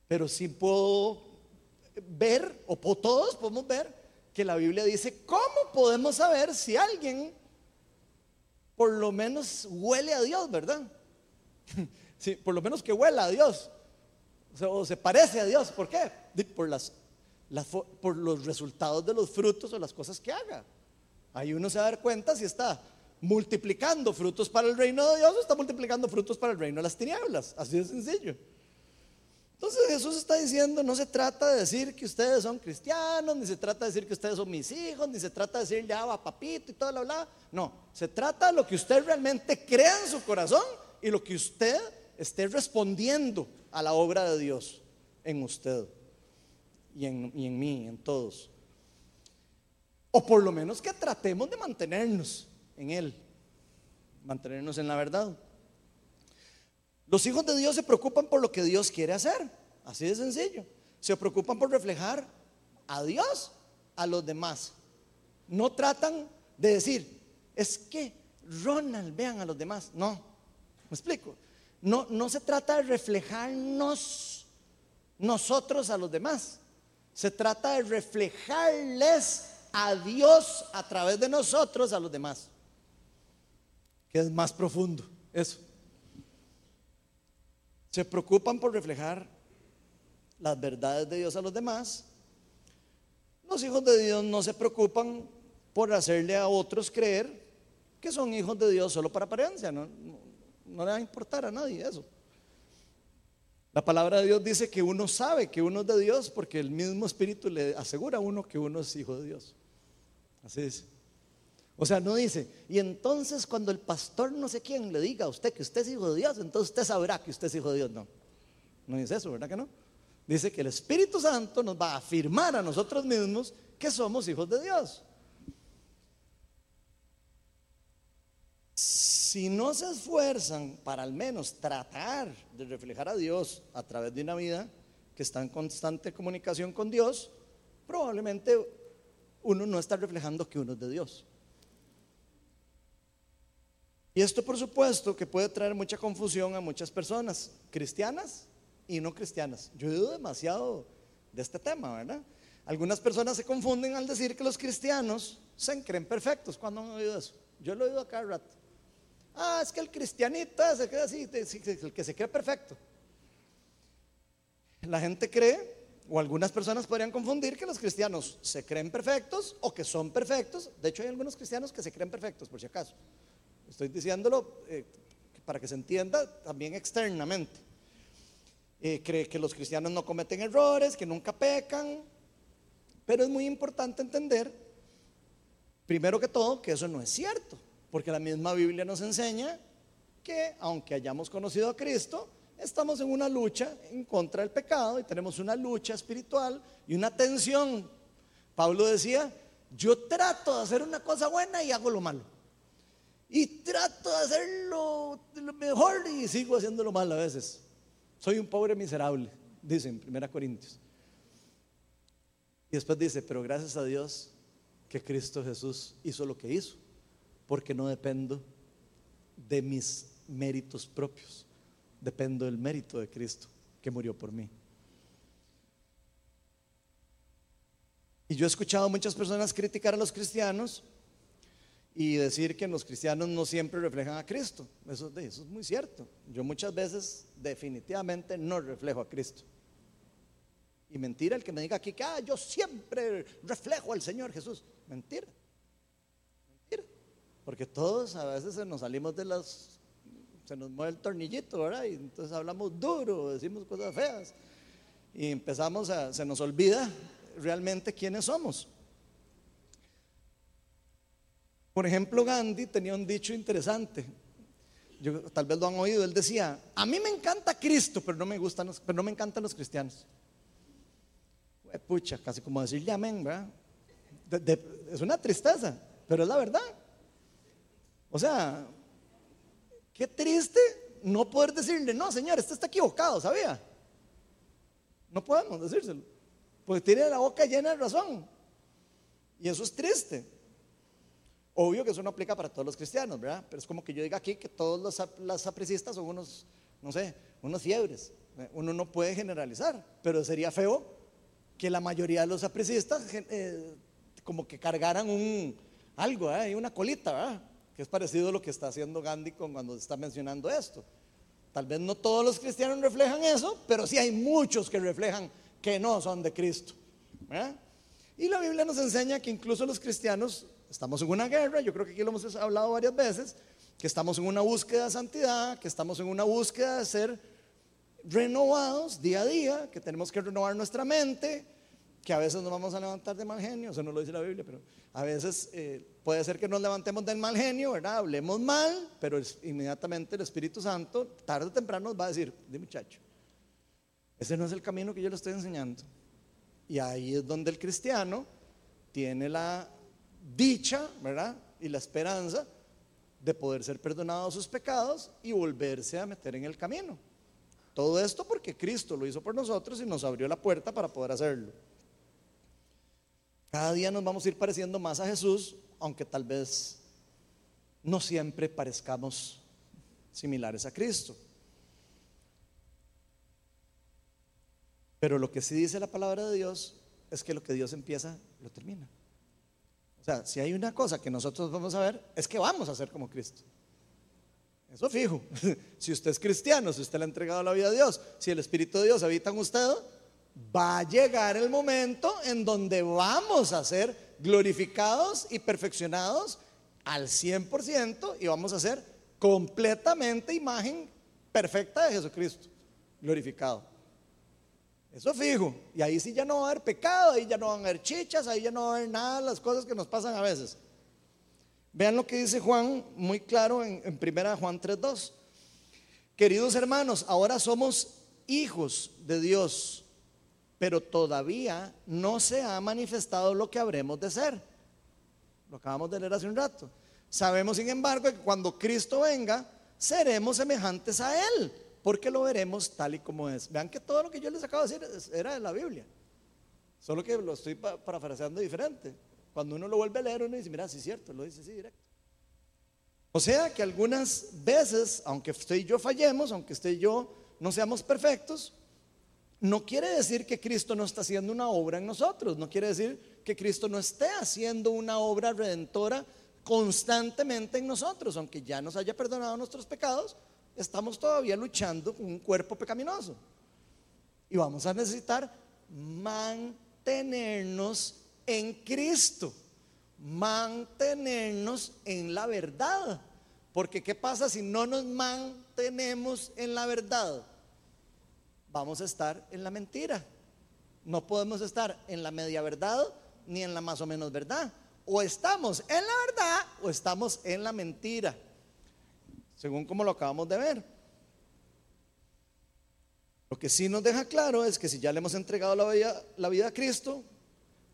Pero sí puedo ver, o todos podemos ver, que la Biblia dice, ¿cómo podemos saber si alguien por lo menos huele a Dios, verdad? Sí, por lo menos que huela a Dios. O, se parece a Dios. ¿Por qué? Por, los resultados de los frutos o las cosas que haga. Ahí uno se va a dar cuenta si está multiplicando frutos para el reino de Dios o está multiplicando frutos para el reino de las tinieblas. Así de sencillo. Entonces Jesús está diciendo, no se trata de decir que ustedes son cristianos, ni se trata de decir que ustedes son mis hijos, ni se trata de decir ya va papito y todo lo bla. No, se trata de lo que usted realmente crea en su corazón y lo que usted esté respondiendo a la obra de Dios en usted y en, y mí, en todos. O por lo menos que tratemos de mantenernos en Él, mantenernos en la verdad. Los hijos de Dios se preocupan por lo que Dios quiere hacer, así de sencillo. Se preocupan por reflejar a Dios a los demás. No tratan de decir, es que Ronald, vean a los demás. No, me explico. No, no se trata de reflejarnos nosotros a los demás. Se trata de reflejarles a Dios a través de nosotros a los demás. Que es más profundo eso. Se preocupan por reflejar las verdades de Dios a los demás. Los hijos de Dios no se preocupan por hacerle a otros creer que son hijos de Dios solo para apariencia. No, no, le va a importar a nadie eso. La palabra de Dios dice que uno sabe que uno es de Dios porque el mismo Espíritu le asegura a uno que uno es hijo de Dios. Así dice. O sea, no dice, y entonces cuando el pastor no sé quién le diga a usted que usted es hijo de Dios, entonces usted sabrá que usted es hijo de Dios. No, no dice eso, ¿verdad que no? Dice que el Espíritu Santo nos va a afirmar a nosotros mismos que somos hijos de Dios. Si no se esfuerzan para al menos tratar de reflejar a Dios a través de una vida que está en constante comunicación con Dios, probablemente uno no está reflejando que uno es de Dios. Y esto por supuesto que puede traer mucha confusión a muchas personas, cristianas y no cristianas. Yo oído demasiado de este tema, ¿verdad? Algunas personas se confunden al decir que los cristianos se creen perfectos. ¿Cuándo han oído eso? Yo lo he oído acá rato. Ah, es que el cristianita se queda así, el que se cree perfecto. La gente cree, o algunas personas podrían confundir que los cristianos se creen perfectos o que son perfectos. De hecho, hay algunos cristianos que se creen perfectos, por si acaso. Estoy diciéndolo eh, para que se entienda también externamente. Eh, cree que los cristianos no cometen errores, que nunca pecan, pero es muy importante entender, primero que todo, que eso no es cierto, porque la misma Biblia nos enseña que aunque hayamos conocido a Cristo, estamos en una lucha en contra del pecado y tenemos una lucha espiritual y una tensión. Pablo decía, yo trato de hacer una cosa buena y hago lo malo. Y trato de hacerlo lo mejor y sigo haciéndolo mal a veces. Soy un pobre miserable, dice en 1 Corintios. Y después dice, pero gracias a Dios que Cristo Jesús hizo lo que hizo, porque no dependo de mis méritos propios, dependo del mérito de Cristo que murió por mí. Y yo he escuchado muchas personas criticar a los cristianos y decir que los cristianos no siempre reflejan a Cristo. Eso, es muy cierto. Yo muchas veces definitivamente no reflejo a Cristo. Y mentira el que me diga aquí que ah, yo siempre reflejo al Señor Jesús. Mentira. Porque todos a veces se nos salimos de las... Se nos mueve el tornillito, ¿verdad? Y entonces hablamos duro, decimos cosas feas. Y empezamos a... Se nos olvida realmente quiénes somos. Por ejemplo, Gandhi tenía un dicho interesante. Yo, tal vez lo han oído. Él decía: A mí me encanta Cristo, pero no me gustan, pero no me encantan los cristianos. Pucha, casi como decirle amén, ¿verdad? es una tristeza, pero es la verdad. O sea, qué triste no poder decirle, no, señor, este está equivocado, ¿sabía? No podemos decírselo, porque tiene la boca llena de razón. Y eso es triste. Obvio que eso no aplica para todos los cristianos, ¿verdad? Pero es como que yo diga aquí que todos los, las sapricistas son unos, no sé, unos fiebres. Uno no puede generalizar, pero sería feo que la mayoría de los sapricistas eh, como que cargaran un algo, ¿eh? una colita, ¿verdad? Que es parecido a lo que está haciendo Gandhi cuando está mencionando esto. Tal vez no todos los cristianos reflejan eso, pero sí hay muchos que reflejan que no son de Cristo. ¿verdad? Y la Biblia nos enseña que incluso los cristianos Estamos en una guerra, yo creo que aquí lo hemos hablado varias veces, que estamos en una búsqueda de santidad, que estamos en una búsqueda de ser renovados día a día, que tenemos que renovar nuestra mente, que a veces nos vamos a levantar de mal genio, eso no lo dice la Biblia, pero a veces eh, puede ser que nos levantemos del mal genio, ¿verdad? Hablemos mal, pero inmediatamente el Espíritu Santo, tarde o temprano, nos va a decir, de muchacho, ese no es el camino que yo le estoy enseñando. Y ahí es donde el cristiano tiene la dicha, ¿verdad? Y la esperanza de poder ser perdonado sus pecados y volverse a meter en el camino. Todo esto porque Cristo lo hizo por nosotros y nos abrió la puerta para poder hacerlo. Cada día nos vamos a ir pareciendo más a Jesús, aunque tal vez no siempre parezcamos similares a Cristo. Pero lo que sí dice la palabra de Dios es que lo que Dios empieza, lo termina. O sea, si hay una cosa que nosotros vamos a ver, es que vamos a ser como Cristo. Eso fijo. Si usted es cristiano, si usted le ha entregado la vida a Dios, si el Espíritu de Dios habita en usted, va a llegar el momento en donde vamos a ser glorificados y perfeccionados al 100% y vamos a ser completamente imagen perfecta de Jesucristo, glorificado. Eso fijo. Y ahí sí ya no va a haber pecado, ahí ya no van a haber chichas, ahí ya no va a haber nada de las cosas que nos pasan a veces. Vean lo que dice Juan muy claro en, en primera Juan 3.2. Queridos hermanos, ahora somos hijos de Dios, pero todavía no se ha manifestado lo que habremos de ser. Lo acabamos de leer hace un rato. Sabemos, sin embargo, que cuando Cristo venga, seremos semejantes a Él, porque lo veremos tal y como es. Vean que todo lo que yo les acabo de decir era de la Biblia, solo que lo estoy parafraseando diferente. Cuando uno lo vuelve a leer, uno dice, mira, sí es cierto, lo dice así directo. O sea que algunas veces, aunque usted y yo fallemos, aunque usted y yo no seamos perfectos, no quiere decir que Cristo no está haciendo una obra en nosotros, no quiere decir que Cristo no esté haciendo una obra redentora constantemente en nosotros, aunque ya nos haya perdonado nuestros pecados, estamos todavía luchando con un cuerpo pecaminoso. Y vamos a necesitar mantenernos en Cristo, mantenernos en la verdad. Porque ¿qué pasa si no nos mantenemos en la verdad? Vamos a estar en la mentira. No podemos estar en la media verdad ni en la más o menos verdad o estamos en la verdad o estamos en la mentira, según como lo acabamos de ver. Lo que sí nos deja claro es que si ya le hemos entregado la vida, la vida a Cristo,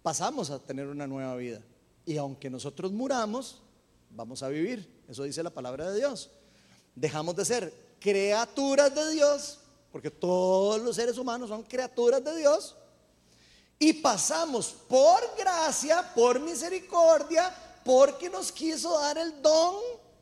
pasamos a tener una nueva vida. Y aunque nosotros muramos, vamos a vivir. Eso dice la palabra de Dios. Dejamos de ser criaturas de Dios, porque todos los seres humanos son criaturas de Dios y pasamos por gracia, por misericordia, porque nos quiso dar el don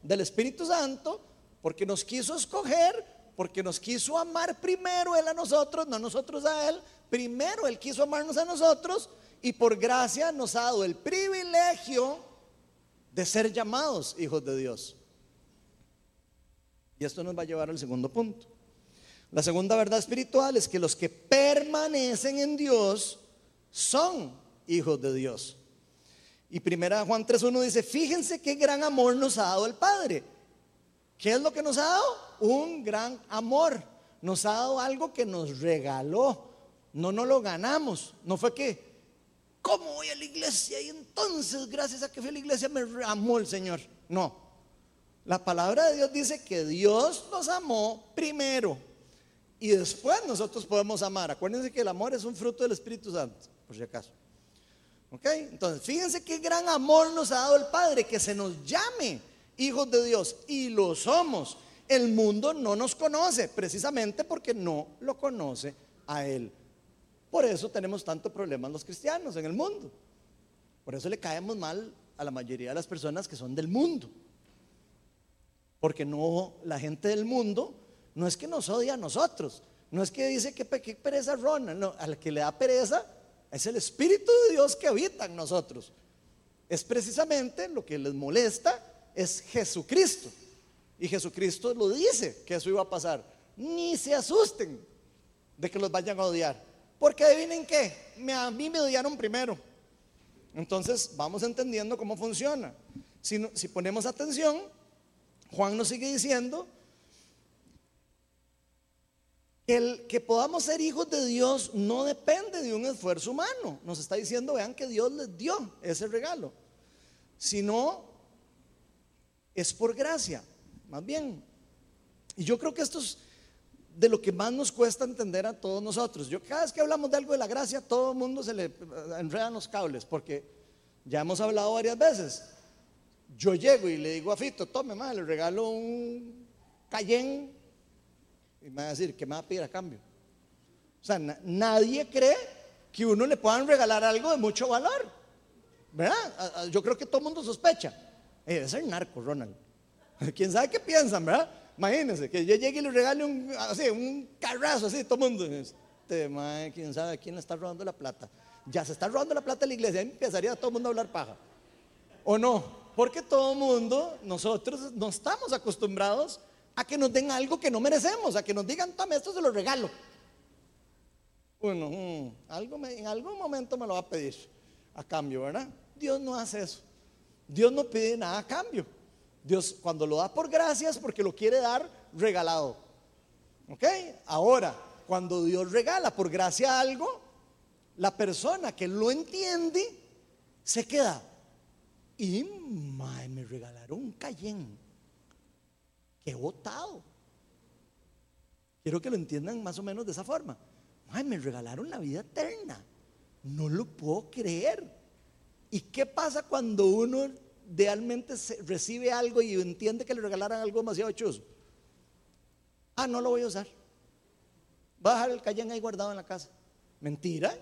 del Espíritu Santo, porque nos quiso escoger, porque nos quiso amar primero Él a nosotros, no nosotros a Él. Primero Él quiso amarnos a nosotros y por gracia nos ha dado el privilegio de ser llamados hijos de Dios. Y esto nos va a llevar al segundo punto. La segunda verdad espiritual es que los que permanecen en Dios son hijos de Dios. Y primera Juan 3.1 dice, fíjense qué gran amor nos ha dado el Padre. ¿Qué es lo que nos ha dado? Un gran amor. Nos ha dado algo que nos regaló. No nos lo ganamos. No fue que, ¿cómo voy a la iglesia? Y entonces, gracias a que fui a la iglesia, me amó el Señor. No. La palabra de Dios dice que Dios nos amó primero. Y después nosotros podemos amar. Acuérdense que el amor es un fruto del Espíritu Santo por si acaso. ¿Ok? Entonces, fíjense qué gran amor nos ha dado el Padre, que se nos llame hijos de Dios. Y lo somos. El mundo no nos conoce, precisamente porque no lo conoce a Él. Por eso tenemos tantos problemas los cristianos en el mundo. Por eso le caemos mal a la mayoría de las personas que son del mundo. Porque no, la gente del mundo no es que nos odia a nosotros, no es que dice que, pereza Ronald, no, al que le da pereza es el Espíritu de Dios que habita en nosotros. Es precisamente lo que les molesta, es Jesucristo. Y Jesucristo lo dice que eso iba a pasar. Ni se asusten de que los vayan a odiar. Porque adivinen qué, a mí me odiaron primero. Entonces vamos entendiendo cómo funciona. Si, si ponemos atención, Juan nos sigue diciendo el que podamos ser hijos de Dios no depende de un esfuerzo humano. Nos está diciendo, vean que Dios les dio ese regalo. Sino es por gracia, más bien. Y yo creo que esto es de lo que más nos cuesta entender a todos nosotros. Yo cada vez que hablamos de algo de la gracia, todo el mundo se le enredan los cables, porque ya hemos hablado varias veces. Yo llego y le digo a Fito, tome más, le regalo un Cayenne y me va a decir, ¿qué me va a pedir a cambio? O sea, nadie cree que uno le puedan regalar algo de mucho valor. ¿Verdad? Yo creo que todo el mundo sospecha. Eh, debe ser narco, Ronald. ¿Quién sabe qué piensan, verdad? Imagínense que yo llegue y le regale un, así, un carrazo así, todo el mundo. Este, madre, quién sabe quién le está robando la plata. ya se está robando la plata de la iglesia, empezaría todo el mundo a hablar paja. ¿O no? Porque todo el mundo, nosotros no estamos acostumbrados a que nos den algo que no merecemos, a que nos digan, tome, esto se lo regalo. Bueno, mm, algo en algún momento me lo va a pedir a cambio, ¿verdad? Dios no hace eso. Dios no pide nada a cambio. Dios cuando lo da por gracias porque lo quiere dar regalado. ¿Ok? Ahora, cuando Dios regala por gracia algo, la persona que lo entiende se queda. Y me regalaron un Cayenne. He votado. Quiero que lo entiendan más o menos de esa forma. Ay, me regalaron la vida eterna. No lo puedo creer. ¿Y qué pasa cuando uno realmente recibe algo y entiende que le regalaran algo demasiado chuzo? Ah, no lo voy a usar. Va a dejar el Cayenne ahí guardado en la casa. Mentira.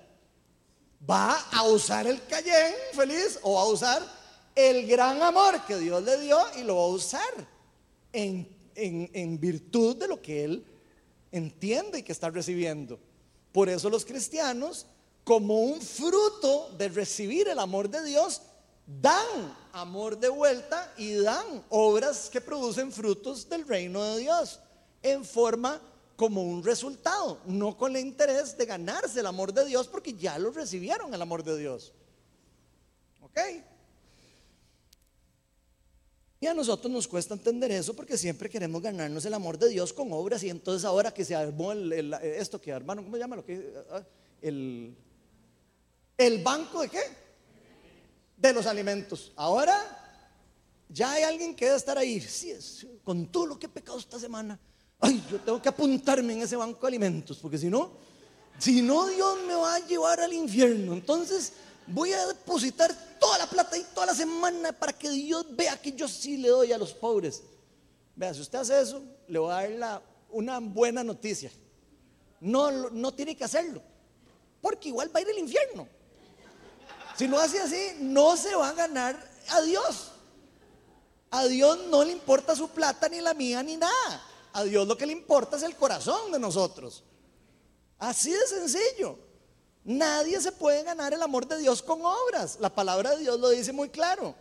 Va a usar el Cayenne feliz o va a usar el gran amor que Dios le dio y lo va a usar en, virtud de lo que él entiende y que está recibiendo. Por eso los cristianos, como un fruto de recibir el amor de Dios, dan amor de vuelta y dan obras que producen frutos del reino de Dios en forma como un resultado, no con el interés de ganarse el amor de Dios porque ya lo recibieron el amor de Dios. ¿Ok? Y a nosotros nos cuesta entender eso porque siempre queremos ganarnos el amor de Dios con obras y entonces ahora que se armó el, esto que hermano, ¿cómo se llama? Lo que, ah, el, el banco de qué? De los alimentos. Ahora ya hay alguien que debe estar ahí, sí, con todo lo que he pecado esta semana. Ay, yo tengo que apuntarme en ese banco de alimentos porque si no, si no Dios me va a llevar al infierno. Entonces voy a depositar toda la plata y toda la semana para que Dios vea que yo sí le doy a los pobres. Vea, si usted hace eso, le voy a dar una buena noticia. No, no tiene que hacerlo, porque igual va a ir al infierno. Si no hace así, no se va a ganar a Dios. A Dios no le importa su plata, ni la mía, ni nada. A Dios lo que le importa es el corazón de nosotros. Así de sencillo. Nadie se puede ganar el amor de Dios con obras. La palabra de Dios lo dice muy claro.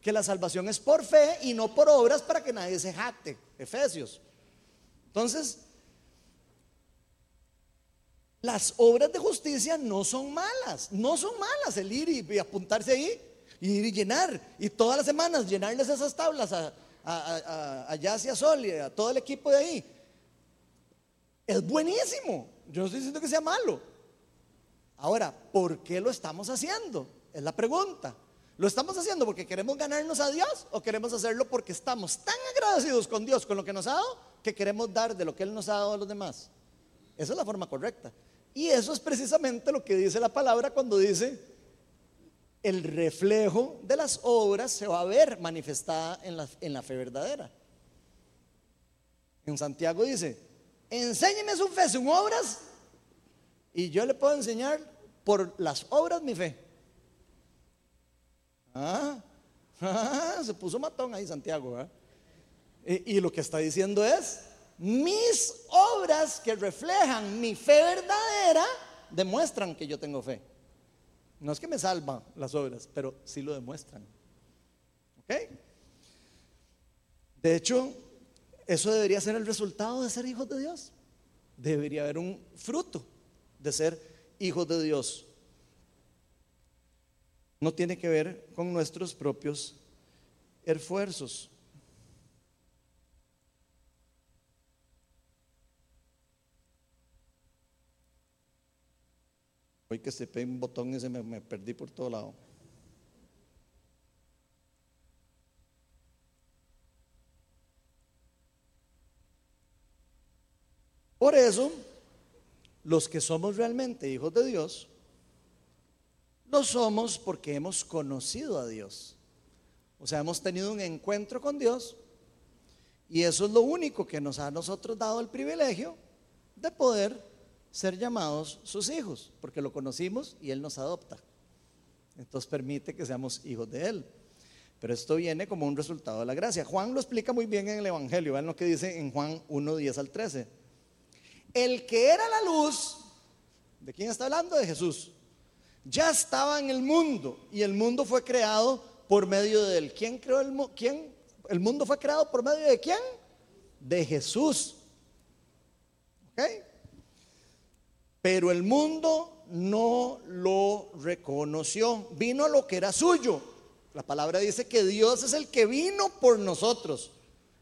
Que la salvación es por fe y no por obras para que nadie se jacte. Efesios. Entonces, las obras de justicia no son malas. No son malas el ir y, apuntarse ahí y ir y llenar. Y todas las semanas llenarles esas tablas a, a, a, a Sol y a todo el equipo de ahí. Es buenísimo. Yo no estoy diciendo que sea malo. Ahora, ¿por qué lo estamos haciendo? Es la pregunta. ¿Lo estamos haciendo porque queremos ganarnos a Dios o queremos hacerlo porque estamos tan agradecidos con Dios, con lo que nos ha dado, que queremos dar de lo que Él nos ha dado a los demás? Esa es la forma correcta. Y eso es precisamente lo que dice la palabra cuando dice, el reflejo de las obras se va a ver manifestada en la, fe verdadera. En Santiago dice, enséñeme su fe, son obras y yo le puedo enseñar por las obras mi fe. Ah, ah se puso matón ahí Santiago. Y, y lo que está diciendo es, mis obras que reflejan mi fe verdadera demuestran que yo tengo fe. No es que me salvan las obras, pero sí lo demuestran. ¿Ok? De hecho, eso debería ser el resultado de ser hijos de Dios. Debería haber un fruto de ser hijos de Dios. No tiene que ver con nuestros propios esfuerzos. Hoy que se pegue un botón y se me, me perdí por todo lado. Por eso, los que somos realmente hijos de Dios, lo somos porque hemos conocido a Dios. O sea, hemos tenido un encuentro con Dios y eso es lo único que nos ha a nosotros dado el privilegio de poder ser llamados sus hijos, porque lo conocimos y Él nos adopta. Entonces permite que seamos hijos de Él. Pero esto viene como un resultado de la gracia. Juan lo explica muy bien en el Evangelio. Vean lo que dice en Juan 1, 10 al 13. El que era la luz, ¿de quién está hablando? De Jesús. ya estaba en el mundo y el mundo fue creado por medio de él. ¿Quién creó el mundo? ¿Quién? ¿El mundo fue creado por medio de quién? De Jesús. ¿Ok? Pero el mundo no lo reconoció. Vino a lo que era suyo. La palabra dice que Dios es el que vino por nosotros.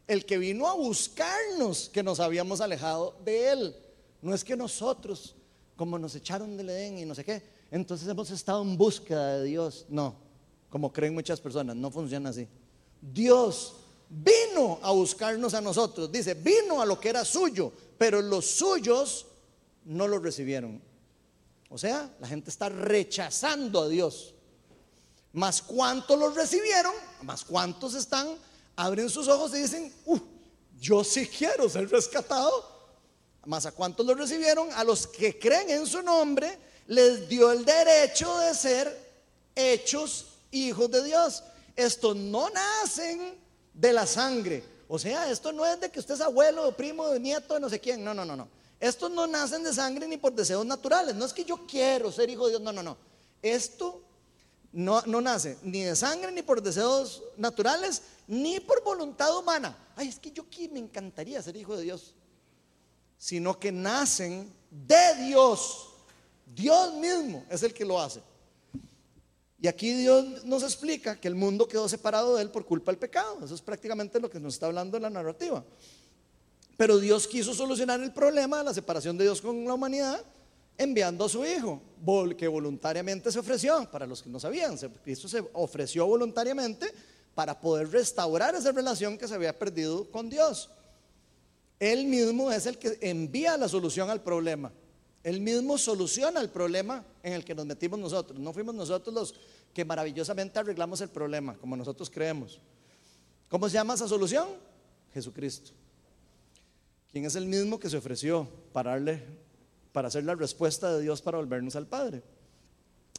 El que vino a buscarnos que nos habíamos alejado de Él. No es que nosotros, como nos echaron del Edén y no sé qué, entonces hemos estado en búsqueda de Dios. No, como creen muchas personas, no funciona así. Dios vino a buscarnos a nosotros. Dice, vino a lo que era suyo, pero los suyos no lo recibieron. O sea, la gente está rechazando a Dios. Más cuántos los recibieron, más cuántos están, abren sus ojos y dicen, uh, yo sí quiero ser rescatado. Más a cuántos los recibieron, a los que creen en su nombre, les dio el derecho de ser hechos hijos de Dios. Estos no nacen de la sangre. O sea, esto no es de que usted es abuelo, primo, nieto no sé quién. No, no, no, no. Estos no nacen de sangre ni por deseos naturales. No es que yo quiero ser hijo de Dios. No, no, no. Esto no, no nace ni de sangre, ni por deseos naturales, ni por voluntad humana. Ay, es que yo aquí me encantaría ser hijo de Dios sino que nacen de Dios. Dios mismo es el que lo hace. Y aquí Dios nos explica que el mundo quedó separado de Él por culpa del pecado. Eso es prácticamente lo que nos está hablando la narrativa. Pero Dios quiso solucionar el problema de la separación de Dios con la humanidad enviando a su Hijo, que voluntariamente se ofreció, para los que no sabían, Cristo se ofreció voluntariamente para poder restaurar esa relación que se había perdido con Dios. Él mismo es el que envía la solución al problema. Él mismo soluciona el problema en el que nos metimos nosotros. No fuimos nosotros los que maravillosamente arreglamos el problema, como nosotros creemos. ¿Cómo se llama esa solución? Jesucristo. Quien es el mismo que se ofreció para, darle, para hacer la respuesta de Dios para volvernos al Padre.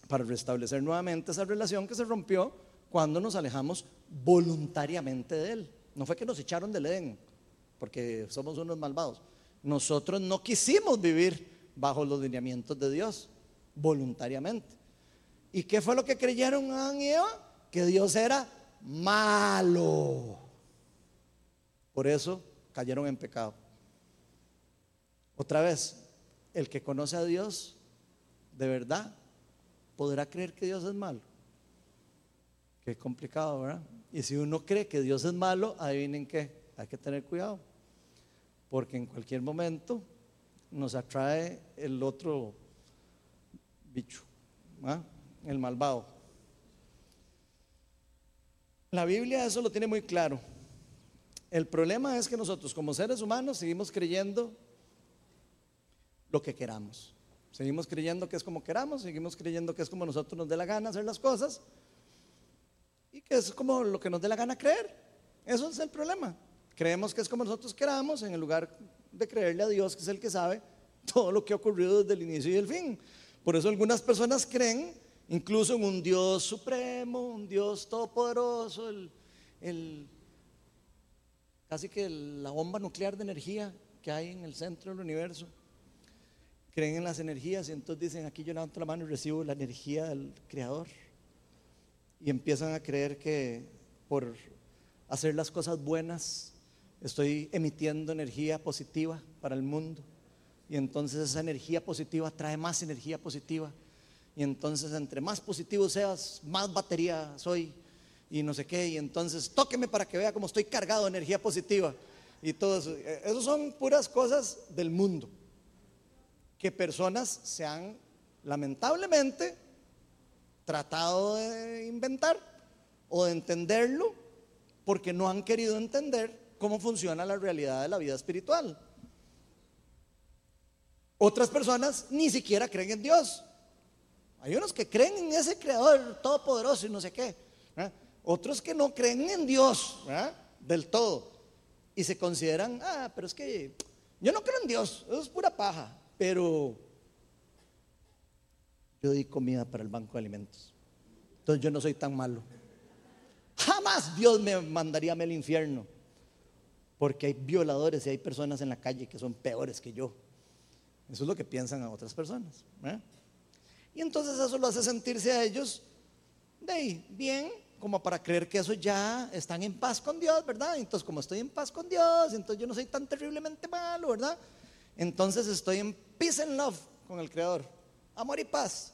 Para restablecer nuevamente esa relación que se rompió cuando nos alejamos voluntariamente de Él. No fue que nos echaron del Edén porque somos unos malvados. Nosotros no quisimos vivir bajo los lineamientos de Dios voluntariamente. ¿Y qué fue lo que creyeron Adán y Eva? Que Dios era malo. Por eso cayeron en pecado. Otra vez, el que conoce a Dios de verdad podrá creer que Dios es malo. Qué complicado, ¿verdad? Y si uno cree que Dios es malo, adivinen qué, hay que tener cuidado porque en cualquier momento nos atrae el otro bicho, el malvado. La Biblia eso lo tiene muy claro. El problema es que nosotros como seres humanos seguimos creyendo lo que queramos. Seguimos creyendo que es como queramos, seguimos creyendo que es como nosotros nos dé la gana hacer las cosas y que es como lo que nos dé la gana creer. Eso es el problema. Creemos que es como nosotros queramos en el lugar de creerle a Dios, que es el que sabe todo lo que ha ocurrido desde el inicio y el fin. Por eso algunas personas creen incluso en un Dios supremo, un Dios todopoderoso, el, casi que la bomba nuclear de energía que hay en el centro del universo. Creen en las energías y entonces dicen, aquí yo levanto la mano y recibo la energía del Creador. Y empiezan a creer que por hacer las cosas buenas estoy emitiendo energía positiva para el mundo. Y entonces esa energía positiva trae más energía positiva. Y entonces entre más positivo seas, más batería soy. Y no sé qué. Y entonces tóqueme para que vea cómo estoy cargado de energía positiva. Y todo eso. Eh, Esas son puras cosas del mundo. Que personas se han lamentablemente tratado de inventar o de entenderlo porque no han querido entender cómo funciona la realidad de la vida espiritual. Otras personas ni siquiera creen en Dios. Hay unos que creen en ese creador todopoderoso y no sé qué. Otros que no creen en Dios del todo. Y se consideran, ah, pero es que yo no creo en Dios, eso es pura paja. Pero yo di comida para el banco de alimentos. Entonces yo no soy tan malo. Jamás Dios me mandaría al infierno porque hay violadores y hay personas en la calle que son peores que yo. Eso es lo que piensan a otras personas. Y entonces eso lo hace sentirse a ellos de ahí, bien, como para creer que eso ya están en paz con Dios, ¿verdad? Entonces, como estoy en paz con Dios, entonces yo no soy tan terriblemente malo, ¿verdad? Entonces estoy en peace and love con el Creador, amor y paz.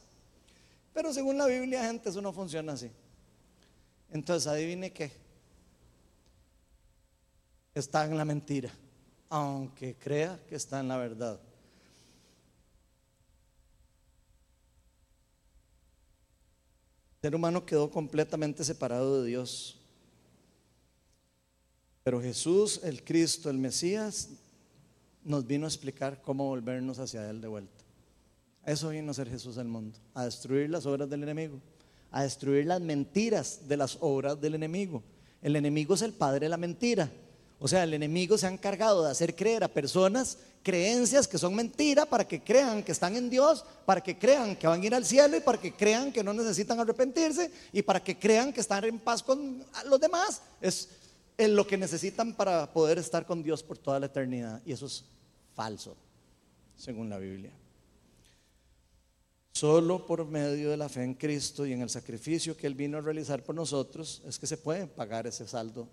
Pero según la Biblia, gente, eso no funciona así. Entonces, adivine qué. Está en la mentira, aunque crea que está en la verdad. El ser humano quedó completamente separado de Dios. Pero Jesús, el Cristo, el Mesías, nos vino a explicar cómo volvernos hacia Él de vuelta. Eso vino a ser Jesús al mundo, a destruir las obras del enemigo, a destruir las mentiras de las obras del enemigo. El enemigo es el padre de la mentira. O sea, el enemigo se ha encargado de hacer creer a personas creencias que son mentiras para que crean que están en Dios, para que crean que van a ir al cielo y para que crean que no necesitan arrepentirse y para que crean que están en paz con los demás. Es lo que necesitan para poder estar con Dios por toda la eternidad. Y eso es falso, según la Biblia. Solo por medio de la fe en Cristo y en el sacrificio que Él vino a realizar por nosotros es que se puede pagar ese saldo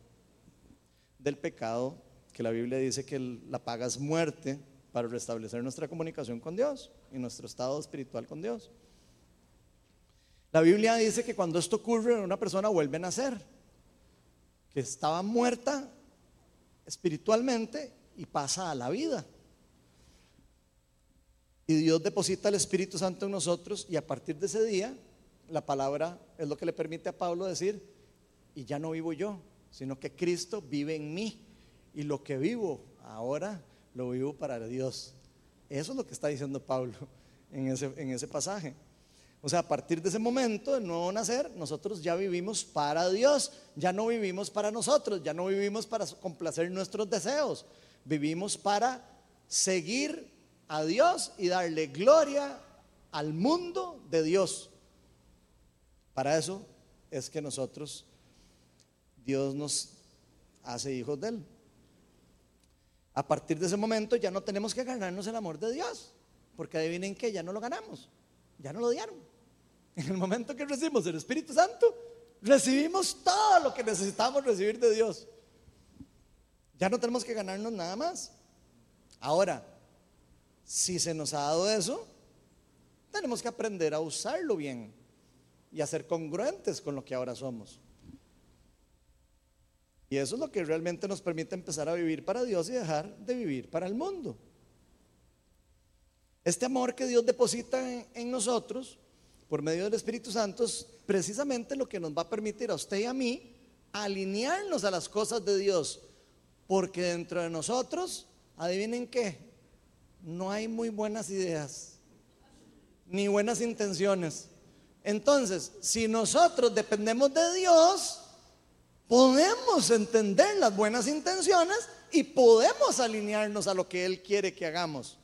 del pecado, que la Biblia dice que la paga es muerte para restablecer nuestra comunicación con Dios y nuestro estado espiritual con Dios. La Biblia dice que cuando esto ocurre, una persona vuelve a nacer, que estaba muerta espiritualmente y pasa a la vida. Y Dios deposita el Espíritu Santo en nosotros y a partir de ese día, la palabra es lo que le permite a Pablo decir, y ya no vivo yo, sino que Cristo vive en mí. Y lo que vivo ahora, lo vivo para Dios. Eso es lo que está diciendo Pablo en ese, en ese pasaje. O sea, a partir de ese momento del nuevo nacer, nosotros ya vivimos para Dios, ya no vivimos para nosotros, ya no vivimos para complacer nuestros deseos, vivimos para seguir a Dios y darle gloria al mundo de Dios. Para eso es que nosotros, Dios nos hace hijos de Él. A partir de ese momento ya no tenemos que ganarnos el amor de Dios, porque adivinen que ya no lo ganamos, ya no lo dieron. En el momento que recibimos el Espíritu Santo, recibimos todo lo que necesitamos recibir de Dios. Ya no tenemos que ganarnos nada más. Ahora, si se nos ha dado eso, tenemos que aprender a usarlo bien y a ser congruentes con lo que ahora somos. Y eso es lo que realmente nos permite empezar a vivir para Dios y dejar de vivir para el mundo. Este amor que Dios deposita en, nosotros por medio del Espíritu Santo es precisamente lo que nos va a permitir a usted y a mí alinearnos a las cosas de Dios. Porque dentro de nosotros, adivinen qué, no hay muy buenas ideas, ni buenas intenciones. Entonces, si nosotros dependemos de Dios, podemos entender las buenas intenciones y podemos alinearnos a lo que Él quiere que hagamos.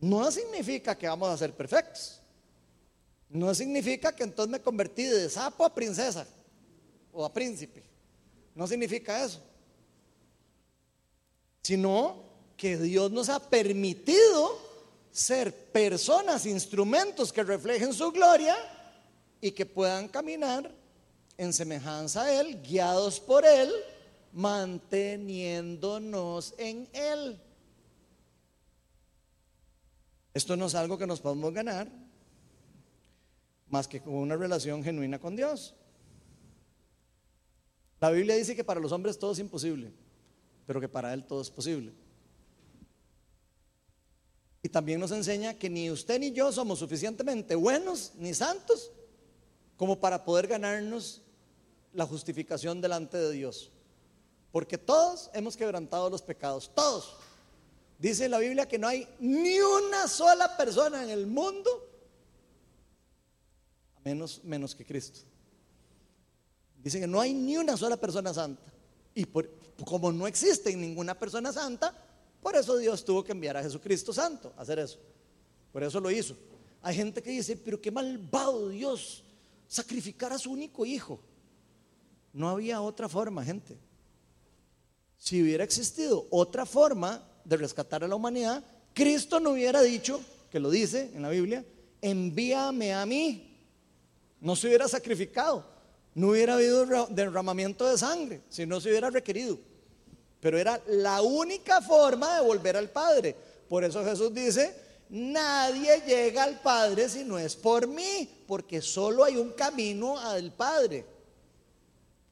No significa que vamos a ser perfectos. No significa que entonces me convertí de sapo a princesa o a príncipe. No significa eso. Sino que Dios nos ha permitido ser personas, instrumentos que reflejen su gloria y que puedan caminar en semejanza a Él, guiados por Él, manteniéndonos en Él. Esto no es algo que nos podemos ganar más que con una relación genuina con Dios. La Biblia dice que para los hombres todo es imposible, pero que para Él todo es posible. Y también nos enseña que ni usted ni yo somos suficientemente buenos ni santos como para poder ganarnos la justificación delante de Dios. Porque todos hemos quebrantado los pecados, todos. Dice la Biblia que no hay ni una sola persona en el mundo, menos, menos que Cristo. Dice que no hay ni una sola persona santa. Y como no existe ninguna persona santa, por eso Dios tuvo que enviar a Jesucristo Santo a hacer eso. Por eso lo hizo. Hay gente que dice, pero qué malvado Dios sacrificar a su único hijo. No había otra forma, gente. Si hubiera existido otra forma de rescatar a la humanidad, Cristo no hubiera dicho, que lo dice en la Biblia, envíame a mí, no se hubiera sacrificado, no hubiera habido derramamiento de sangre, si no se hubiera requerido. Pero era la única forma de volver al Padre. Por eso Jesús dice, nadie llega al Padre si no es por mí, porque solo hay un camino al Padre.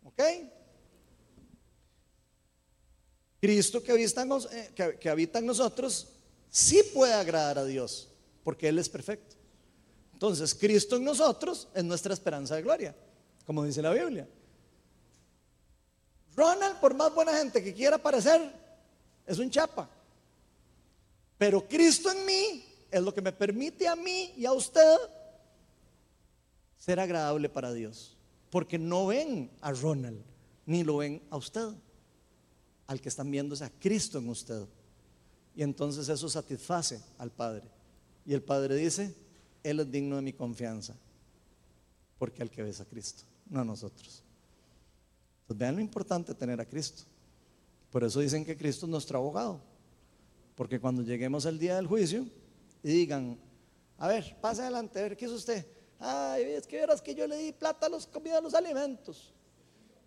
¿Ok? Cristo que habita, eh, que habita en nosotros sí puede agradar a Dios, porque Él es perfecto. Entonces, Cristo en nosotros es nuestra esperanza de gloria, como dice la Biblia. Ronald, por más buena gente que quiera parecer, es un chapa. Pero Cristo en mí es lo que me permite a mí y a usted ser agradable para Dios. Porque no ven a Ronald, ni lo ven a usted. Al que están viendo es a Cristo en usted. Y entonces eso satisface al Padre. Y el Padre dice, Él es digno de mi confianza. Porque al que ves a Cristo, no a nosotros. Entonces vean lo importante tener a Cristo. Por eso dicen que Cristo es nuestro abogado. Porque cuando lleguemos al día del juicio y digan, a ver, pase adelante, a ver, ¿qué es usted? Ay, es que verás que yo le di plata a los comida a los alimentos.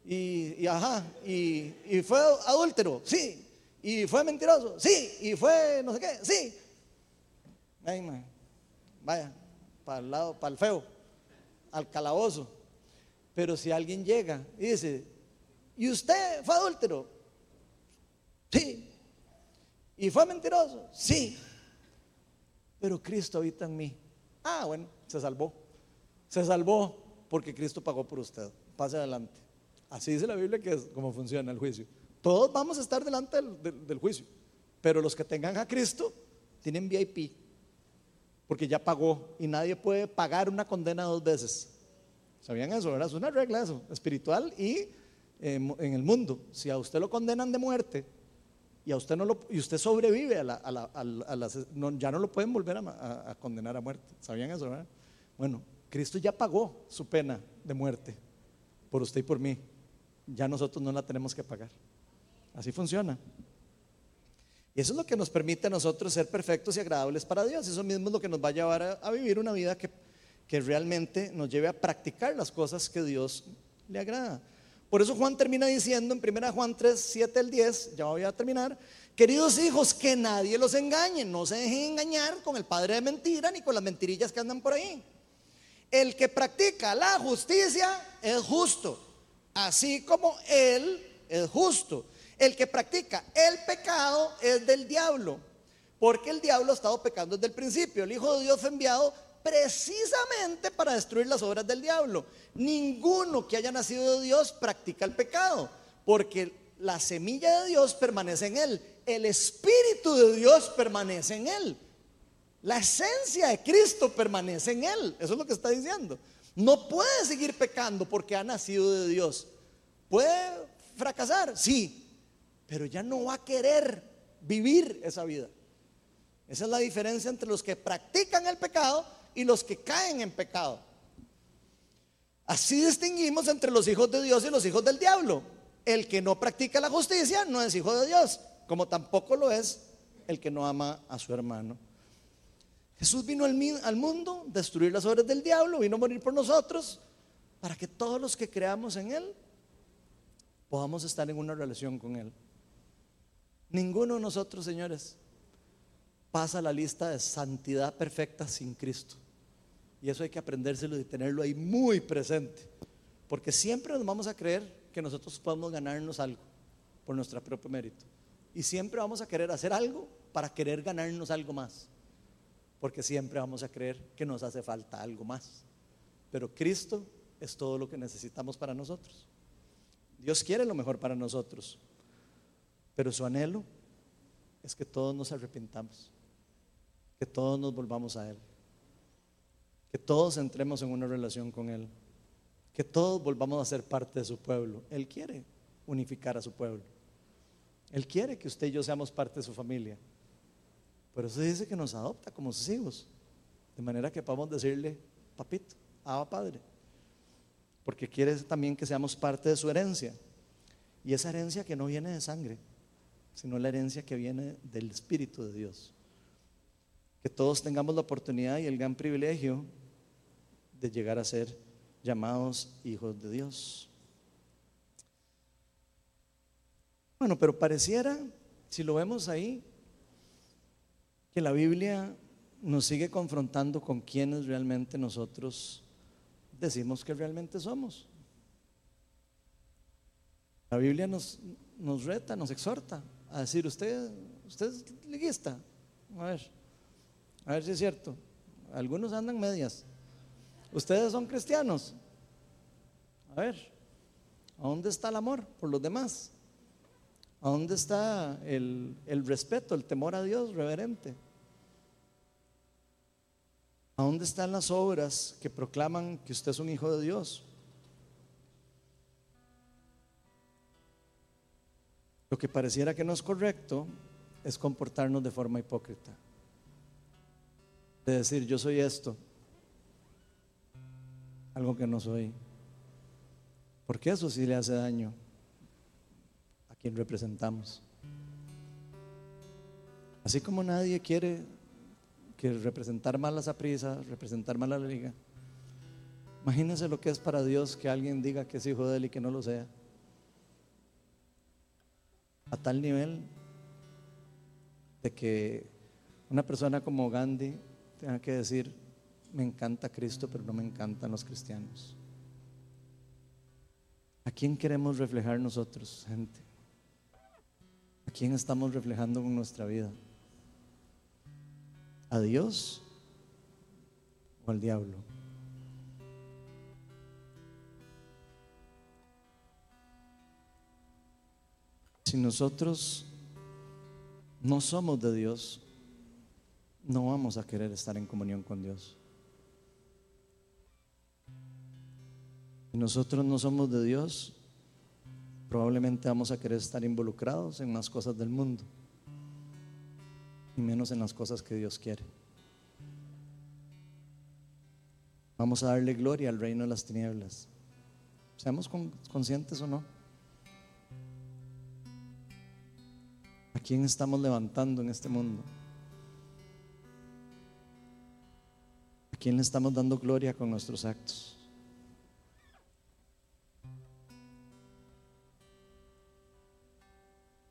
Y, ajá, y, y, fue adúltero, sí. Y fue mentiroso, sí. Y fue no sé qué, sí. vaya, para el lado, para el feo, al calabozo. Pero si alguien llega y dice, ¿y usted fue adúltero? Sí. ¿Y fue mentiroso? Sí. Pero Cristo habita en mí. Ah, bueno, se salvó. Se salvó porque Cristo pagó por usted. Pase adelante. Así dice la Biblia que es como funciona el juicio. Todos vamos a estar delante del, juicio. Pero los que tengan a Cristo tienen VIP. Porque ya pagó y nadie puede pagar una condena dos veces. ¿Sabían eso? ¿verdad? Es una regla eso, espiritual y em, en el mundo. Si a usted lo condenan de muerte y a usted no lo, y usted sobrevive a la, ya no lo pueden volver a, condenar a muerte. ¿Sabían eso? ¿verdad? Bueno, Cristo ya pagó su pena de muerte por usted y por mí. Ya nosotros no la tenemos que pagar. Así funciona. Y eso es lo que nos permite a nosotros ser perfectos y agradables para Dios. Eso mismo es lo que nos va a llevar a, vivir una vida que, que realmente nos lleve a practicar las cosas que Dios le agrada. Por eso Juan termina diciendo en 1 Juan 3, 7 al 10, ya voy a terminar, queridos hijos, que nadie los engañe, no se dejen engañar con el padre de mentira ni con las mentirillas que andan por ahí. El que practica la justicia es justo, así como él es justo. El que practica el pecado es del diablo, porque el diablo ha estado pecando desde el principio. El Hijo de Dios fue enviado precisamente para destruir las obras del diablo. Ninguno que haya nacido de Dios practica el pecado, porque la semilla de Dios permanece en él, el Espíritu de Dios permanece en él, la esencia de Cristo permanece en él, eso es lo que está diciendo. No puede seguir pecando porque ha nacido de Dios. ¿Puede fracasar? Sí, pero ya no va a querer vivir esa vida. Esa es la diferencia entre los que practican el pecado y los que caen en pecado. Así distinguimos entre los hijos de Dios y los hijos del diablo. El que no practica la justicia no es hijo de Dios, como tampoco lo es el que no ama a su hermano. Jesús vino al, mundo, destruir las obras del diablo, vino a morir por nosotros, para que todos los que creamos en Él podamos estar en una relación con Él. Ninguno de nosotros, señores, pasa la lista de santidad perfecta sin Cristo. Y eso hay que aprendérselo y tenerlo ahí muy presente. Porque siempre nos vamos a creer que nosotros podemos ganarnos algo por nuestro propio mérito. Y siempre vamos a querer hacer algo para querer ganarnos algo más. Porque siempre vamos a creer que nos hace falta algo más. Pero Cristo es todo lo que necesitamos para nosotros. Dios quiere lo mejor para nosotros. Pero su anhelo es que todos nos arrepintamos, que todos nos volvamos a Él, que todos entremos en una relación con Él, que todos volvamos a ser parte de su pueblo. Él quiere unificar a su pueblo. Él quiere que usted y yo seamos parte de su familia. Por eso dice que nos adopta como sus hijos. De manera que podamos decirle, papito, Abba Padre. Porque quiere también que seamos parte de su herencia. Y esa herencia que no viene de sangre, sino la herencia que viene del Espíritu de Dios. Que todos tengamos la oportunidad y el gran privilegio de llegar a ser llamados hijos de Dios. Bueno, pero pareciera, si lo vemos ahí, que la Biblia nos sigue confrontando con quienes realmente nosotros decimos que realmente somos. La Biblia nos, reta, nos exhorta a decir, usted, usted es liguista. A ver, a ver si es cierto. Algunos andan medias. Ustedes son cristianos. A ver, ¿a dónde está el amor por los demás? ¿A dónde está el, el respeto, el temor a Dios reverente? ¿A dónde están las obras que proclaman que usted es un hijo de Dios? Lo que pareciera que no es correcto es comportarnos de forma hipócrita. De decir, yo soy esto, algo que no soy. Porque eso sí le hace daño a quien representamos. Así como nadie quiere que representar mal a prisa, representar mal a la liga. Imagínense lo que es para Dios que alguien diga que es hijo de él y que no lo sea a tal nivel de que una persona como Gandhi tenga que decir, me encanta Cristo, pero no me encantan los cristianos. ¿A quién queremos reflejar nosotros, gente? ¿A quién estamos reflejando con nuestra vida? ¿A Dios o al diablo? Si nosotros no somos de Dios, no vamos a querer estar en comunión con Dios. Si nosotros no somos de Dios, probablemente vamos a querer estar involucrados en las cosas del mundo y menos en las cosas que Dios quiere. Vamos a darle gloria al reino de las tinieblas. Seamos conscientes o no. ¿A quién estamos levantando en este mundo? Quién le estamos dando gloria con nuestros actos?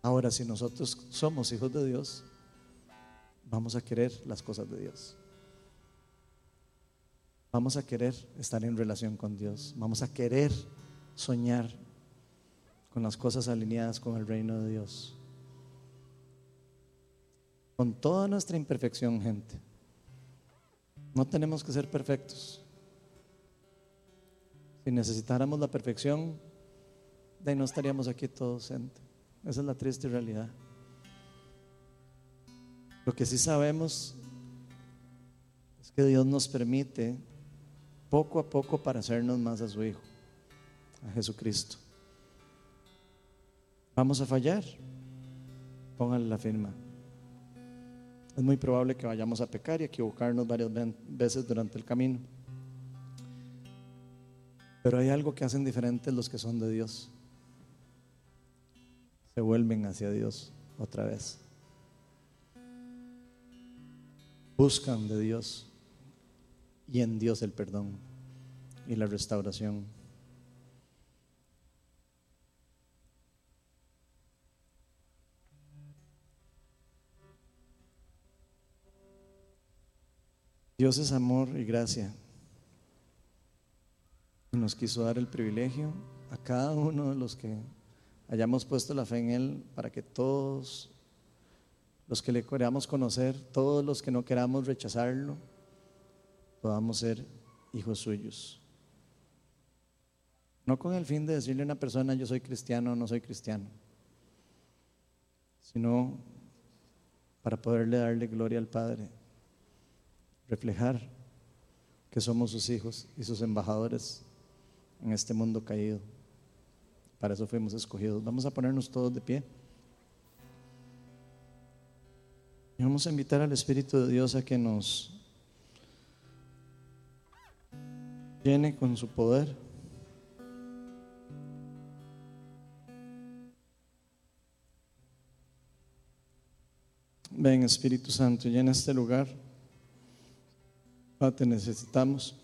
Ahora, si nosotros somos hijos de Dios, vamos a querer las cosas de Dios. Vamos a querer estar en relación con Dios. Vamos a querer soñar con las cosas alineadas con el reino de Dios con toda nuestra imperfección, gente. No tenemos que ser perfectos. Si necesitáramos la perfección, de ahí no estaríamos aquí todos, gente. Esa es la triste realidad. Lo que sí sabemos es que Dios nos permite poco a poco para hacernos más a su Hijo, a Jesucristo. ¿Vamos a fallar? Pónganle la firma es muy probable que vayamos a pecar y equivocarnos varias veces durante el camino. Pero hay algo que hacen diferentes los que son de Dios. Se vuelven hacia Dios otra vez. Buscan de Dios y en Dios el perdón y la restauración. Dios es amor y gracia. Nos quiso dar el privilegio a cada uno de los que hayamos puesto la fe en Él para que todos los que le queramos conocer, todos los que no queramos rechazarlo, podamos ser hijos suyos. No con el fin de decirle a una persona yo soy cristiano o no soy cristiano, sino para poderle darle gloria al Padre reflejar que somos sus hijos y sus embajadores en este mundo caído. Para eso fuimos escogidos. Vamos a ponernos todos de pie. Y vamos a invitar al Espíritu de Dios a que nos llene con su poder. Ven Espíritu Santo, llena este lugar. Te necesitamos.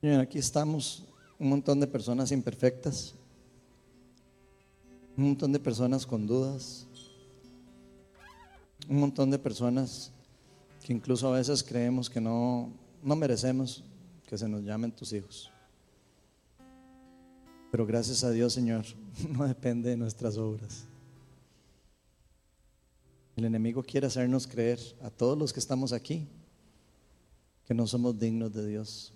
Señor, aquí estamos un montón de personas imperfectas, un montón de personas con dudas, un montón de personas que incluso a veces creemos que no, no merecemos que se nos llamen tus hijos. Pero gracias a Dios, Señor, no depende de nuestras obras. El enemigo quiere hacernos creer a todos los que estamos aquí que no somos dignos de Dios.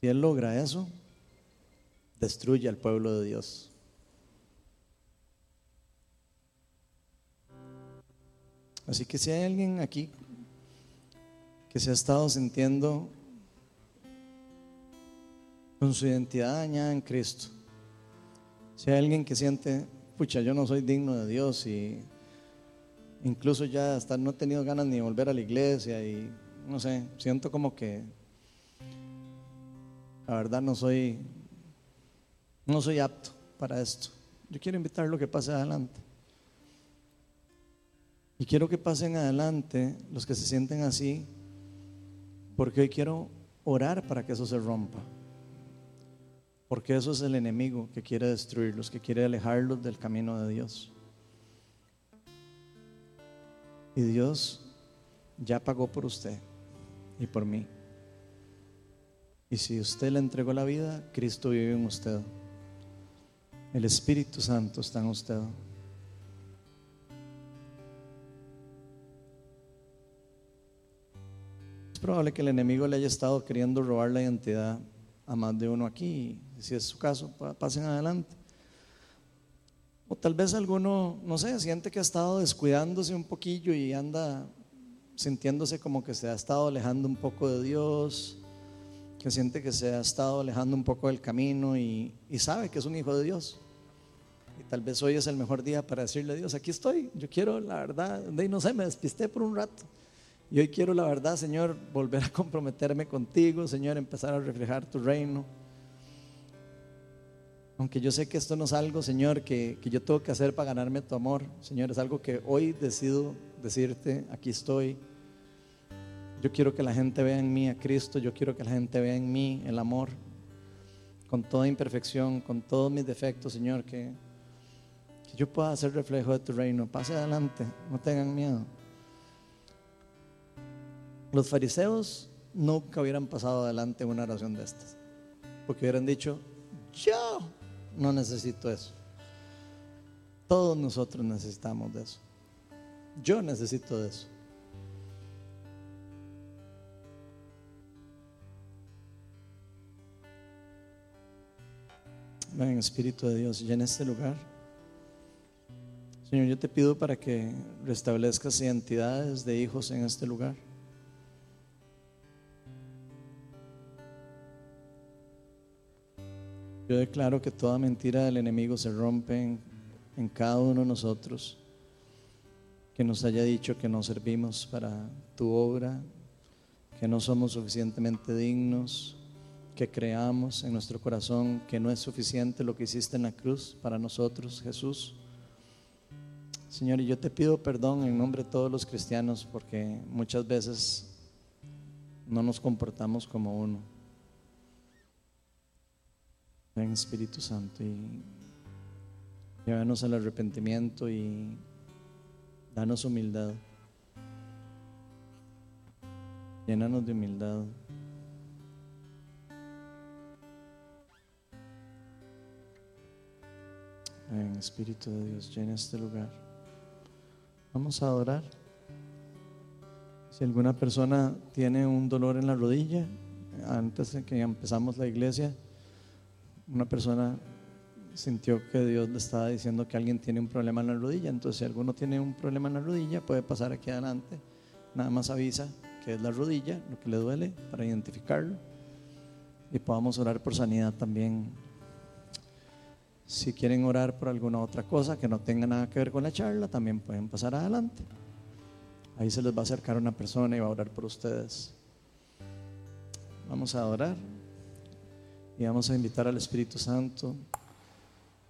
Si Él logra eso, destruye al pueblo de Dios. Así que si hay alguien aquí que se ha estado sintiendo con su identidad dañada en Cristo, si hay alguien que siente, pucha, yo no soy digno de Dios y incluso ya hasta no he tenido ganas ni de volver a la iglesia y no sé, siento como que la verdad no soy no soy apto para esto. Yo quiero invitarlo que pase adelante. Y quiero que pasen adelante los que se sienten así, porque hoy quiero orar para que eso se rompa. Porque eso es el enemigo que quiere destruirlos, que quiere alejarlos del camino de Dios. Y Dios ya pagó por usted y por mí. Y si usted le entregó la vida, Cristo vive en usted. El Espíritu Santo está en usted. Es probable que el enemigo le haya estado queriendo robar la identidad a más de uno aquí. Si es su caso, pasen adelante. O tal vez alguno, no sé, siente que ha estado descuidándose un poquillo y anda sintiéndose como que se ha estado alejando un poco de Dios que siente que se ha estado alejando un poco del camino y, sabe que es un hijo de Dios. Y tal vez hoy es el mejor día para decirle a Dios, aquí estoy, yo quiero la verdad, de no sé, me despisté por un rato. Y hoy quiero la verdad, Señor, volver a comprometerme contigo, Señor, empezar a reflejar tu reino. Aunque yo sé que esto no es algo, Señor, que, que yo tengo que hacer para ganarme tu amor, Señor, es algo que hoy decido decirte, aquí estoy, yo quiero que la gente vea en mí a Cristo, yo quiero que la gente vea en mí el amor, con toda imperfección, con todos mis defectos, Señor, que, yo pueda hacer reflejo de tu reino. Pase adelante, no tengan miedo. Los fariseos nunca hubieran pasado adelante en una oración de estas, porque hubieran dicho, yo no necesito eso. Todos nosotros necesitamos de eso. Yo necesito de eso. Ven, Espíritu de Dios, en este lugar. Señor, yo te pido para que restablezcas identidades de hijos en este lugar. Yo declaro que toda mentira del enemigo se rompe en, cada uno de nosotros, que nos haya dicho que no servimos para tu obra, que no somos suficientemente dignos, que creamos en nuestro corazón que no es suficiente lo que hiciste en la cruz para nosotros, Jesús. Señor, y yo te pido perdón en nombre de todos los cristianos porque muchas veces no nos comportamos como uno. Ven Espíritu Santo y llévanos al arrepentimiento y danos humildad. Llénanos de humildad. En Espíritu de Dios, llena este lugar. Vamos a adorar. Si alguna persona tiene un dolor en la rodilla, antes de que empezamos la iglesia, una persona sintió que Dios le estaba diciendo que alguien tiene un problema en la rodilla. Entonces, si alguno tiene un problema en la rodilla, puede pasar aquí adelante. Nada más avisa que es la rodilla, lo que le duele, para identificarlo. Y podamos orar por sanidad también si quieren orar por alguna otra cosa que no tenga nada que ver con la charla, también pueden pasar adelante. Ahí se les va a acercar una persona y va a orar por ustedes. Vamos a orar y vamos a invitar al Espíritu Santo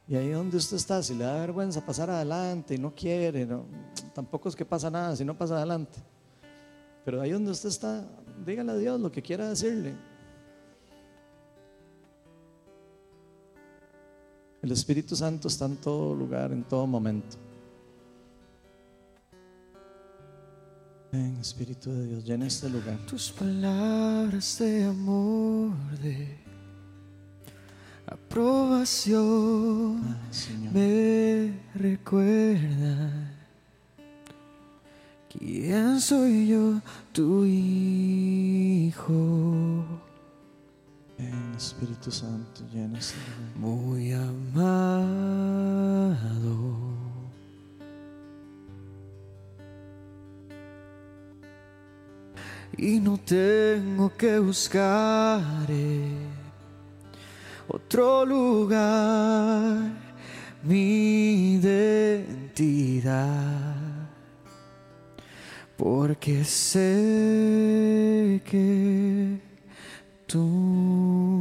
Y ahí donde usted está, si le da vergüenza pasar adelante y no quiere, no, tampoco es que pasa nada si no pasa adelante. Pero ahí donde usted está, dígale a Dios lo que quiera decirle. El Espíritu Santo está en todo lugar, en todo momento. Ven, Espíritu de Dios, llena este lugar. Tus palabras de amor, de aprobación Señor. me recuerdan quién soy yo, tu hijo, Ven, Espíritu Santo, lugar. muy amado. Y no tengo que buscar eh, otro lugar, mi identidad, porque sé que tú